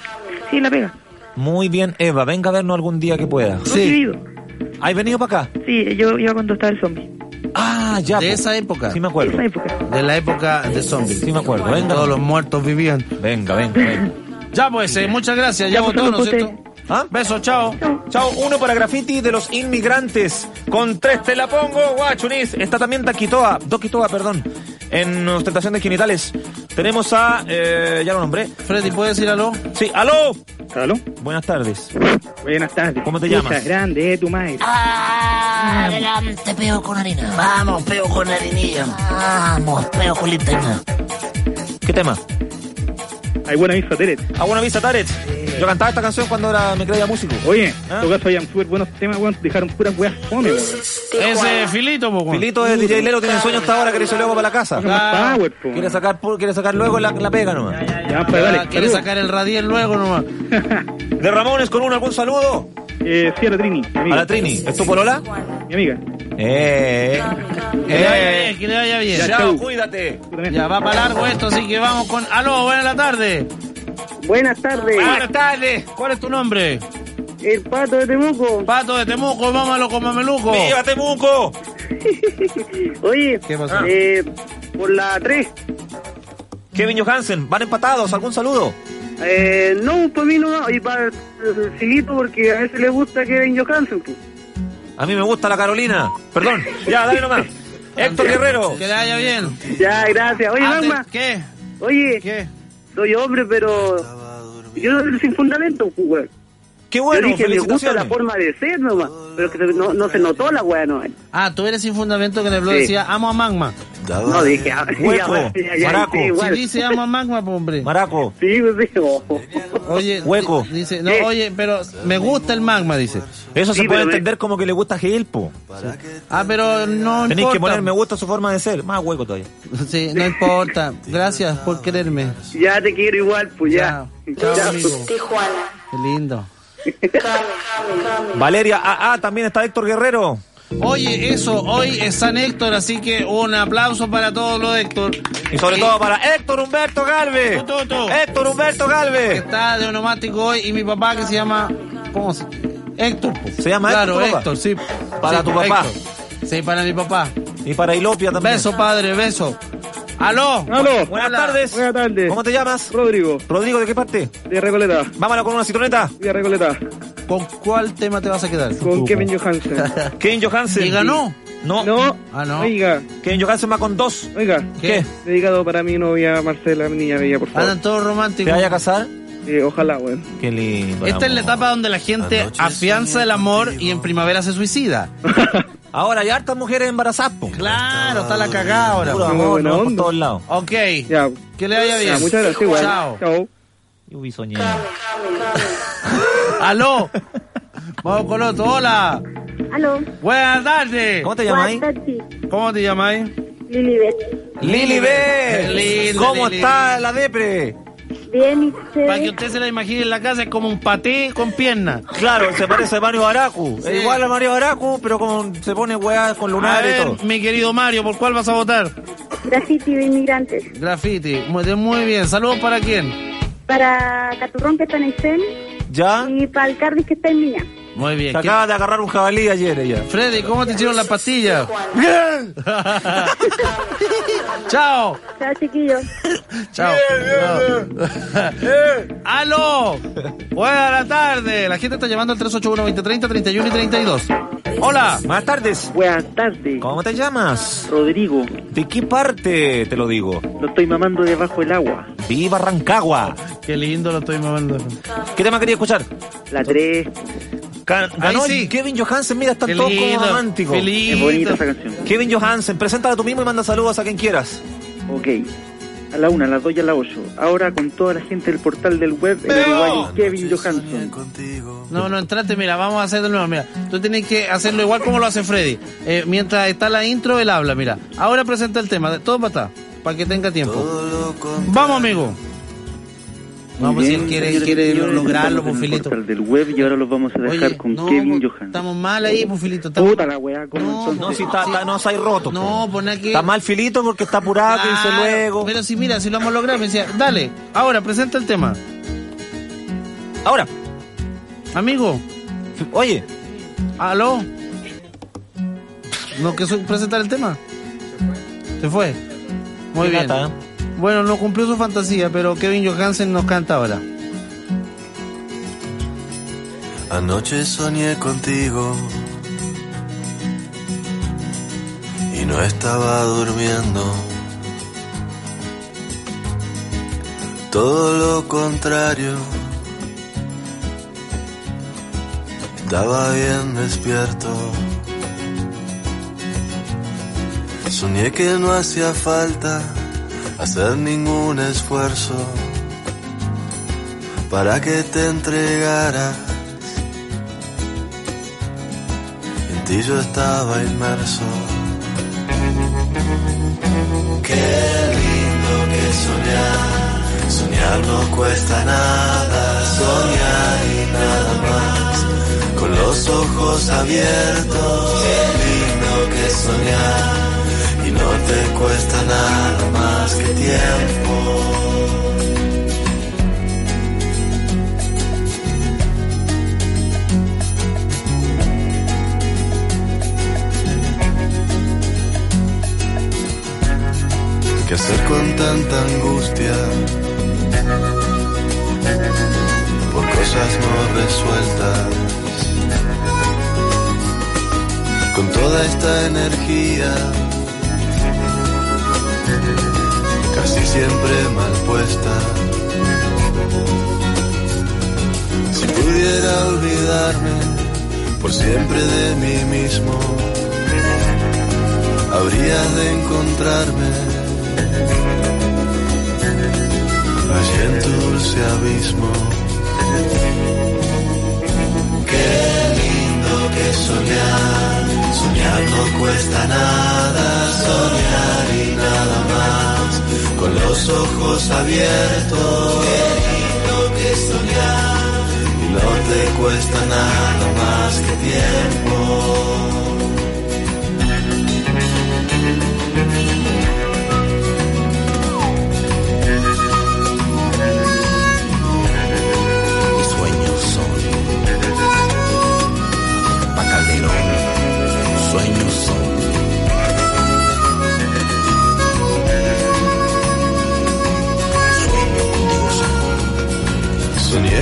Sí, la pega. Muy bien, Eva, venga a vernos algún día que pueda. No, sí. ¿Has venido para acá? Sí, yo iba cuando estaba el zombie. Ah, ya. De po. esa época. Sí me acuerdo. Esa época. De la época de zombies. Sí me acuerdo. Venga. Todos los muertos vivían. Venga, venga, venga. Ya pues, eh, muchas gracias. Ya Ya, pues, votó, ¿no es cierto? ¿Ah? Besos, chao. Chao, uno para graffiti de los inmigrantes. Con tres te la pongo, guachunis. Está también Taquitoa, Doquitoa, perdón. En ostentación de genitales. Tenemos a. eh, ya lo nombré. Freddy, ¿puedes decir aló? Sí, aló. ¿Aló? Buenas tardes. Buenas tardes. ¿Cómo te llamas? grande, eh, tu madre. Ah, adelante, peo con harina. Vamos, peo con harinilla. Vamos, peo con linterna. ¿Qué tema? Hay buena vista, Teret. A buena vista, Taret. Yo cantaba esta canción cuando era, me creía músico. Oye, ¿Ah? en tu caso hayan súper buenos temas, weón. Dejaron puras weas fome, weón. Ese Filito, po, weón. Filito es DJ Lelo, tiene sueño hasta ahora, quiere irse luego para la casa. Po. Quiere sacar, quiere sacar luego la, la pega nomás. Ya, pues Ah, dale. Quiere sacar el radiel luego nomás. De Ramones con un algún saludo. Eh, sí, a la Trini, mi A la Trini. ¿Es tu polola? Mi amiga. Eh. Que le vaya Eh. bien, que le vaya bien. Ya, Ya, chau, cuídate. va para largo esto, así que vamos con... Aló, buenas la tarde. Buenas tardes. Buenas tardes. ¿Cuál es tu nombre? El pato de Temuco. Pato de Temuco, mámalo con mameluco. ¡Viva Temuco! Oye, ¿Qué pasó? eh, por la 3. Kevin Johansen, van empatados. ¿Algún saludo? Eh, no, para mí no, y para el Filito, porque a veces le gusta que Kevin Johansen. pues. A mí me gusta la Carolina. Perdón. Ya, dale nomás. Héctor Guerrero. Que le vaya bien. Ya, gracias. Oye, Antes- Magma. ¿Qué? Oye, ¿Qué? soy hombre, pero yo no soy sin fundamento, pues, weón. Qué bueno, yo dije, me gusta la forma de ser nomás, pero que no, no se notó la weá, no. Ah, tú eres sin fundamento que en el blog Sí. decía amo a Magma. No, dije, ah, Hueco, ya, ya, maraco. sí, Si dice amo a Magma, po, hombre. Maraco. Sí, pues, sí, oh. Oye, Hueco. di- Dice, no, ¿Qué? oye, pero me gusta el Magma, dice. Eso Sí, se puede entender como que le gusta a Gelpo. Ah, pero no Tenéis importa. que poner me gusta su forma de ser. Más hueco todavía. Sí, no importa. Gracias por quererme. Ya te quiero igual, pues ya. Chao, Ya. amigo. Qué lindo. Valeria, ah, ah, también está Héctor Guerrero. Oye, eso, hoy es San Héctor, así que un aplauso para todos los Héctor. Y sobre todo para Héctor Humberto Galvez. Tú, tú, tú. Héctor Humberto que Galvez. está de onomático hoy y mi papá que se llama ¿cómo se? Héctor. po. ¿Se llama claro, Héctor, papá? Héctor, sí. Para Sí, tu papá. Héctor. Sí, para mi papá. Y para Ilopia también. Beso, padre, beso. Aló. Aló. Buenas Hola. tardes. Buenas tardes. ¿Cómo te llamas? Rodrigo, Rodrigo, ¿de qué parte? de Recoleta. Vámonos con una citroneta. De Recoleta. ¿Con cuál tema te vas a quedar? Con Kevin Johansen. Kevin Johansen. ¿Y ganó? No. No. Ah, no. Oiga, Kevin Johansen va con dos. oiga. ¿Qué? Dedicado para mi novia Marcela, mi niña bella, por favor. Andan todos ¿Te románticos. vaya a casar? Eh, ojalá, weón. Qué lindo. Esta es la etapa donde la gente afianza el amor y en primavera se suicida. Ahora hay hartas mujeres embarazadas, po. Claro, está la cagada ahora. Puro Muy amor, buena no, por onda. todos lados. Ok. Ya. Que le vaya bien. Ya, muchas gracias, igual. Chao. Chao. Yo vi soñando. Aló. Vamos con otro. Hola. Aló. Buenas tardes. ¿Cómo te llamas? Buenas tardes. ¿Cómo te llamáis? Lilibet. Lili Qué B. lindo, ¿Cómo Lili. está la depre? Bien, ¿y Para que usted se la imagine en la casa es como un paté con piernas. Claro, se parece a Mario Baracu. Sí. Es igual a Mario Baracu, pero con, se pone weá con A lunares y ver, todo. mi querido Mario, ¿por cuál vas a votar? Graffiti de inmigrantes. Graffiti. Muy, muy bien. Saludos para quién. Para Caturrón que está en Aysén ¿Ya? y para el Cardis que está en Miña. Muy bien. Se ¿Qué- acaba de agarrar un jabalí ayer ella. Freddy, ¿cómo te hicieron las pastillas? ¡Bien! ¡Chao! Chao, chiquillos. ¡Chao! ¡Aló! Buenas tardes. La gente está llamando al 381-2030, 31 y 32. Hola. Buenas tardes. Buenas tardes. ¿Cómo te llamas? Rodrigo, ¿De qué parte te lo digo? lo estoy mamando debajo del agua. Viva Rancagua. Qué lindo lo estoy mamando. ¿Qué tema quería escuchar? La 3. Ganó sí. Kevin Johansen, mira, están todos como románticos. Es bonita esa canción. Kevin Johansen, preséntala tú mismo y manda saludos a quien quieras. Ok. A la 1, a las 2 y a las 8. Ahora con toda la gente del portal del web, el uruguayo Kevin Johansen. No, no, entrate, mira, vamos a hacer de nuevo, mira. Tú tienes que hacerlo igual como lo hace Freddy. Eh, mientras está la intro, él habla, mira. Ahora presenta el tema, todo para atrás, para que tenga tiempo. Vamos, amigo. No, pues si él quiere, quiere lograrlo, pues, Filito. portal del web y ahora los vamos a dejar Oye, con no, Kevin pues, Johansen. Estamos mal ahí, pues, Filito. Estamos... Puta la weá, ¿cómo No, entonces? No, si está, está- no se hay roto. No, pone aquí. Está mal filito porque está apurado, que dice luego. Pero si mira, si lo hemos logrado, me decía, dale, ahora presenta el tema. Ahora, Amigo, oye, aló. ¿No quiso presentar el tema? Se fue. Muy Qué bien. lata, ¿eh? Bueno, no cumplió su fantasía, pero Kevin Johansen nos canta ahora. Anoche soñé contigo y no estaba durmiendo. Todo lo contrario, estaba bien despierto. Soñé que no hacía falta hacer ningún esfuerzo para que te entregaras. En ti yo estaba inmerso. Qué lindo que soñar, soñar no cuesta nada, soñar y nada más, con los ojos abiertos. Qué lindo que soñar no te cuesta nada más que tiempo. ¿Qué hacer con tanta angustia? Por cosas no resueltas. Con toda esta energía, siempre mal puesta. Si pudiera olvidarme por siempre de mí mismo, habría de encontrarme allí en dulce abismo. Qué lindo que soñar, soñar no cuesta nada, soñar los ojos abiertos. Qué lindo que soñar, no te cuesta nada más que tiempo.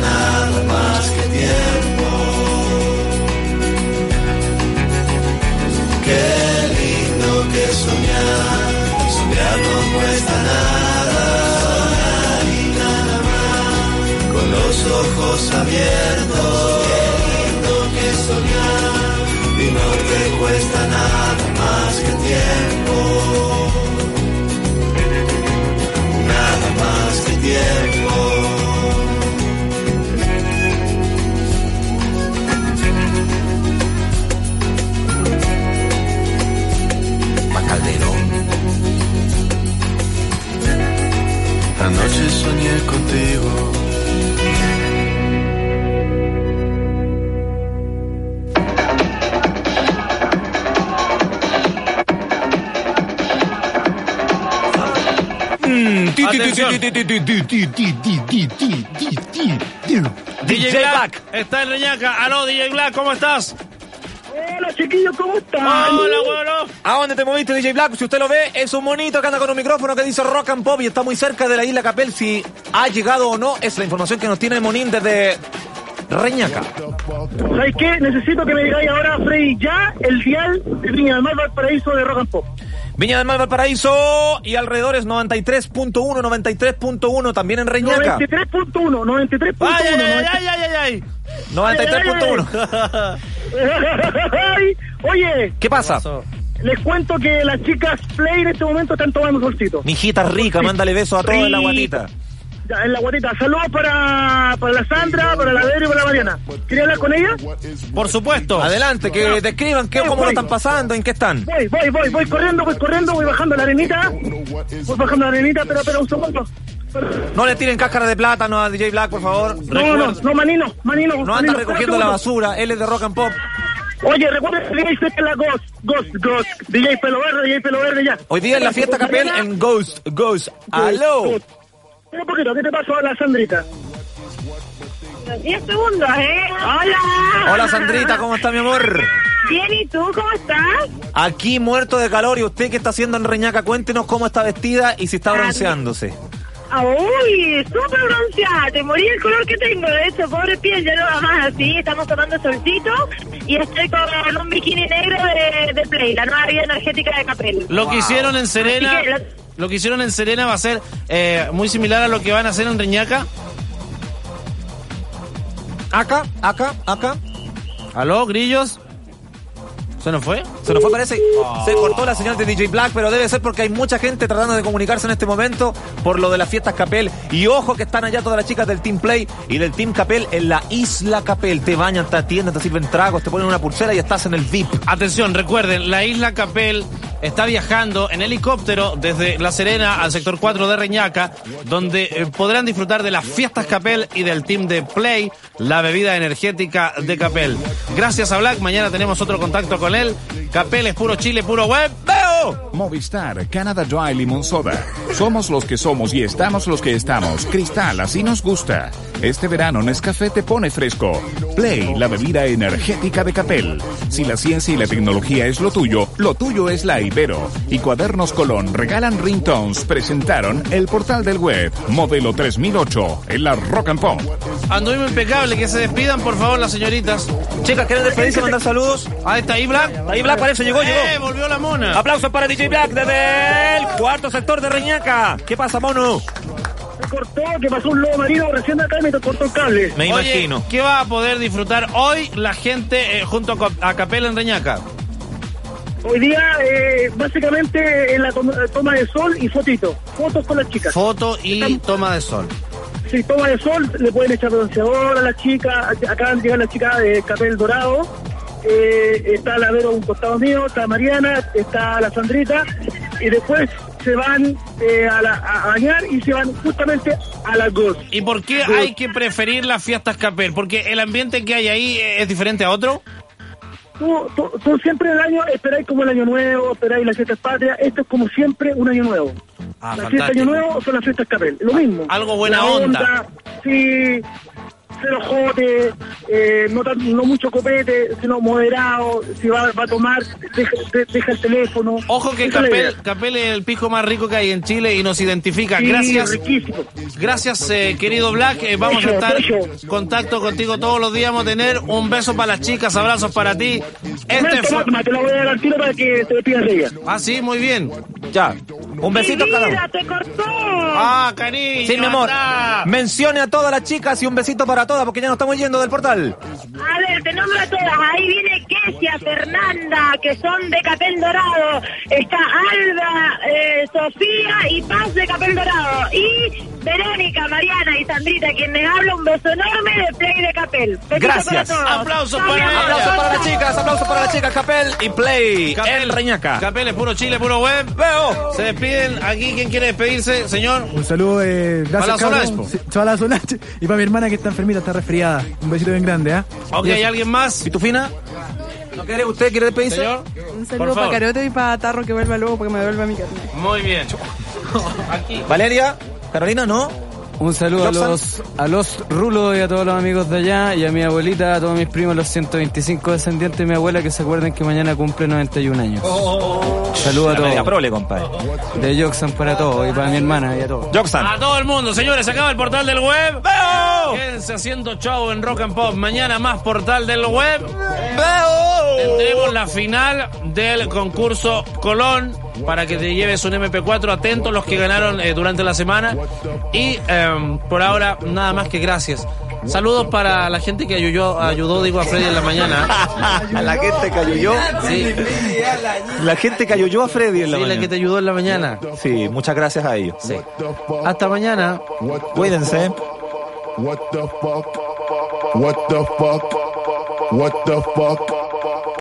Nada más que tiempo. Qué lindo que soñar, soñar no cuesta nada, y nada más, con los ojos abiertos. Qué lindo que soñar, y no te cuesta nada más que tiempo. Nada más que tiempo. Calderón Anoche soñé contigo. DJ Black, está en Reñaca. Aló, DJ Black, ¿cómo estás? Hola chiquillos, ¿cómo están? Hola, bueno. ¿A dónde te moviste, DJ Black? Si usted lo ve, es un monito que anda con un micrófono que dice Rock and Pop y está muy cerca de la isla Capel. Si ha llegado o no, es la información que nos tiene Monín desde Reñaca. ¿Sabes qué? Necesito que me digáis ahora, Freddy, ya el dial de Viña del Mar Valparaíso de Rock and Pop. Viña del Mar Valparaíso y alrededores 93.1, 93.1 también en Reñaca. 93.1, 93.1. Ay, ay, ay, ay, ay, ay. 93.1. Ay, Oye, ¿Qué pasa? Les cuento que las chicas Play en este momento están tomando solcito. Mijita rica, mándale besos a todos en la guatita. Ya, en la guatita. Saludos para, para la Sandra, para la Vero y para la Mariana. ¿Quería hablar con ella? Por supuesto. Adelante, que describan qué, cómo lo están pasando, en qué están. Voy, voy, voy, voy corriendo, voy corriendo, voy bajando la arenita. Voy bajando la arenita, pero, pero un segundo. No le tiren cáscara de plátano a DJ Black, por favor. No, no, no, manino, manino. No anda recogiendo la basura, él es de rock and pop. Oye, recuerden que DJ es la Ghost, Ghost, Ghost. DJ Pelo Verde, DJ Pelo Verde ya. Hoy día en la fiesta Capel en Ghost, Ghost. ¡Aló! Un poquito, ¿qué te pasó a la Sandrita? 10 segundos, ¿eh? ¡Hola! Hola Sandrita, ¿cómo está mi amor? Bien, ¿y tú cómo estás? Aquí muerto de calor y usted qué está haciendo en Reñaca, cuéntenos cómo está vestida y si está bronceándose. Ah, Uy, súper bronceada, te morí el color que tengo, de hecho, pobre piel, ya no va más así, estamos tomando solcito y estoy con un bikini negro de, de Play, la nueva vida energética de Capel. Lo que hicieron en Serena, lo que hicieron en Serena va a ser eh, muy similar a lo que van a hacer en Reñaca. Acá, acá, acá. ¿Aló, grillos? ¿Se nos fue? Se nos fue, parece. Se cortó la señal de DJ Black, pero debe ser porque hay mucha gente tratando de comunicarse en este momento por lo de las fiestas Capel. Y ojo que están allá todas las chicas del Team Play y del Team Capel en la Isla Capel. Te bañan, te atienden, te sirven tragos, te ponen una pulsera y estás en el VIP. Atención, recuerden, la isla Capel está viajando en helicóptero desde La Serena al sector 4 de Reñaca, donde eh, podrán disfrutar de las fiestas Capel y del team de Play, la bebida energética de Capel. Gracias a Black, mañana tenemos otro contacto con él. Capel es puro chile, puro web. ¡Veo! Movistar, Canada Dry Limon Soda. Somos los que somos y estamos los que estamos. Cristal, así nos gusta. Este verano Nescafé te pone fresco. Play, la bebida energética de Capel. Si la ciencia y la tecnología es lo tuyo, lo tuyo es la Y Cuadernos Colón regalan ringtones. Presentaron el portal del web, modelo 3008, en la Rock and Pop. Anduvimos impecable, que se despidan por favor las señoritas. Chicas, ¿quieren despedirse mandar saludos? Ahí está, ahí Black. Ahí Black parece, llegó, llegó. ¡Eh, volvió la mona! Aplausos para DJ Black desde el cuarto sector de Reñaca. ¿Qué pasa, mono? Cortó, que pasó un lobo marino recién acá y me cortó el cable. Me Oye, imagino. ¿Qué va a poder disfrutar hoy la gente eh, junto a, a Capel en Reñaca? Hoy día, eh, básicamente, en la toma, de sol y fotito. Fotos con las chicas. Foto y toma de sol. Si toma de sol, le pueden echar bronceador a las chicas. Acaban de llegar las chicas de Capel Dorado. Eh, está la Vero a un costado mío, está Mariana, está la Sandrita. Y después se van eh, a, la- a bañar y se van justamente a las GOS. ¿Y por qué hay que preferir las fiestas Capel? ¿Porque el ambiente que hay ahí es diferente a otro? Tú, tú, tú siempre en el año esperáis como el año nuevo, esperáis las fiestas patrias. Esto es como siempre un año nuevo. Ah, las fiestas año nuevo son las fiestas Capel, lo mismo. Algo buena onda. Sí, cero jote, eh, no, tan- no mucho copete, sino moderado. Si va, va a tomar, deja, de- deja el teléfono. Ojo que Capel. Capel es el pico más rico que hay en Chile y nos identifica. Sí, Gracias. riquísimo. Gracias, eh, querido Black. Eh, vamos a estar en contacto contigo todos los días. Vamos a tener un beso para las chicas, abrazos para ti. Este fue... Te la voy a dar al tiro para que te despidas de ella. Ah, sí, muy bien. Ya. Un besito cada uno. Mira, te cortó. Ah, cariño. Sí, mi amor. anda. Mencione a todas las chicas y un besito para porque ya nos estamos yendo del portal. A ver, te nombro a todas. Ahí viene Kesia, Fernanda, que son de Capel Dorado. Está Alba, eh, Sofía y Paz de Capel Dorado. Y Verónica, Mariana y Sandrita, quien les habla. Un beso enorme de Play de Capel. Besito Gracias. para todos. Aplausos para. Aplausos para las chicas, aplausos para las chicas, Capel y Play Capel, en Reñaca. Capel es puro Chile, puro web. Veo. Se despiden. Aquí, ¿quién quiere despedirse, señor? Un saludo, eh, Para gracias, la Chavala Solange. Y para mi hermana que está enfermita, está resfriada. Un besito bien grande, ¿ah? Ok, Y ¿hay alguien más? ¿Pitufina? ¿No quiere usted? ¿Quiere despedirse? Señor. Un saludo para Carote y para Tarro que vuelva luego porque me devuelva mi carnet. Muy bien. Aquí. Valeria, Carolina, ¿no? Un saludo a los, a los rulos y a todos los amigos de allá y a mi abuelita, a todos mis primos, los 125 descendientes de mi abuela que se acuerden que mañana cumple 91 años. Saludos a La media todos. prole, compadre. De Joxan para todos y para mi hermana y a todos. Joxan. A todo el mundo, señores, se acaba el portal del web. ¡Veo! Quédense haciendo show en Rock and Pop. Mañana más portal del web. ¡Veo! Tendremos la final del concurso Colón para que te lleves un MP4. Atentos los que ganaron eh, durante la semana. Y em, por ahora, nada más que gracias. Saludos para la gente que ayudó, ayudó digo, a Freddy en la mañana. A la gente que ayudó. Sí, La gente que ayudó a Freddy en la sí, la mañana. que te ayudó en la mañana. Sí, muchas gracias a ellos. Sí. Hasta mañana. Cuídense. What the fuck? What the fuck? What the fuck?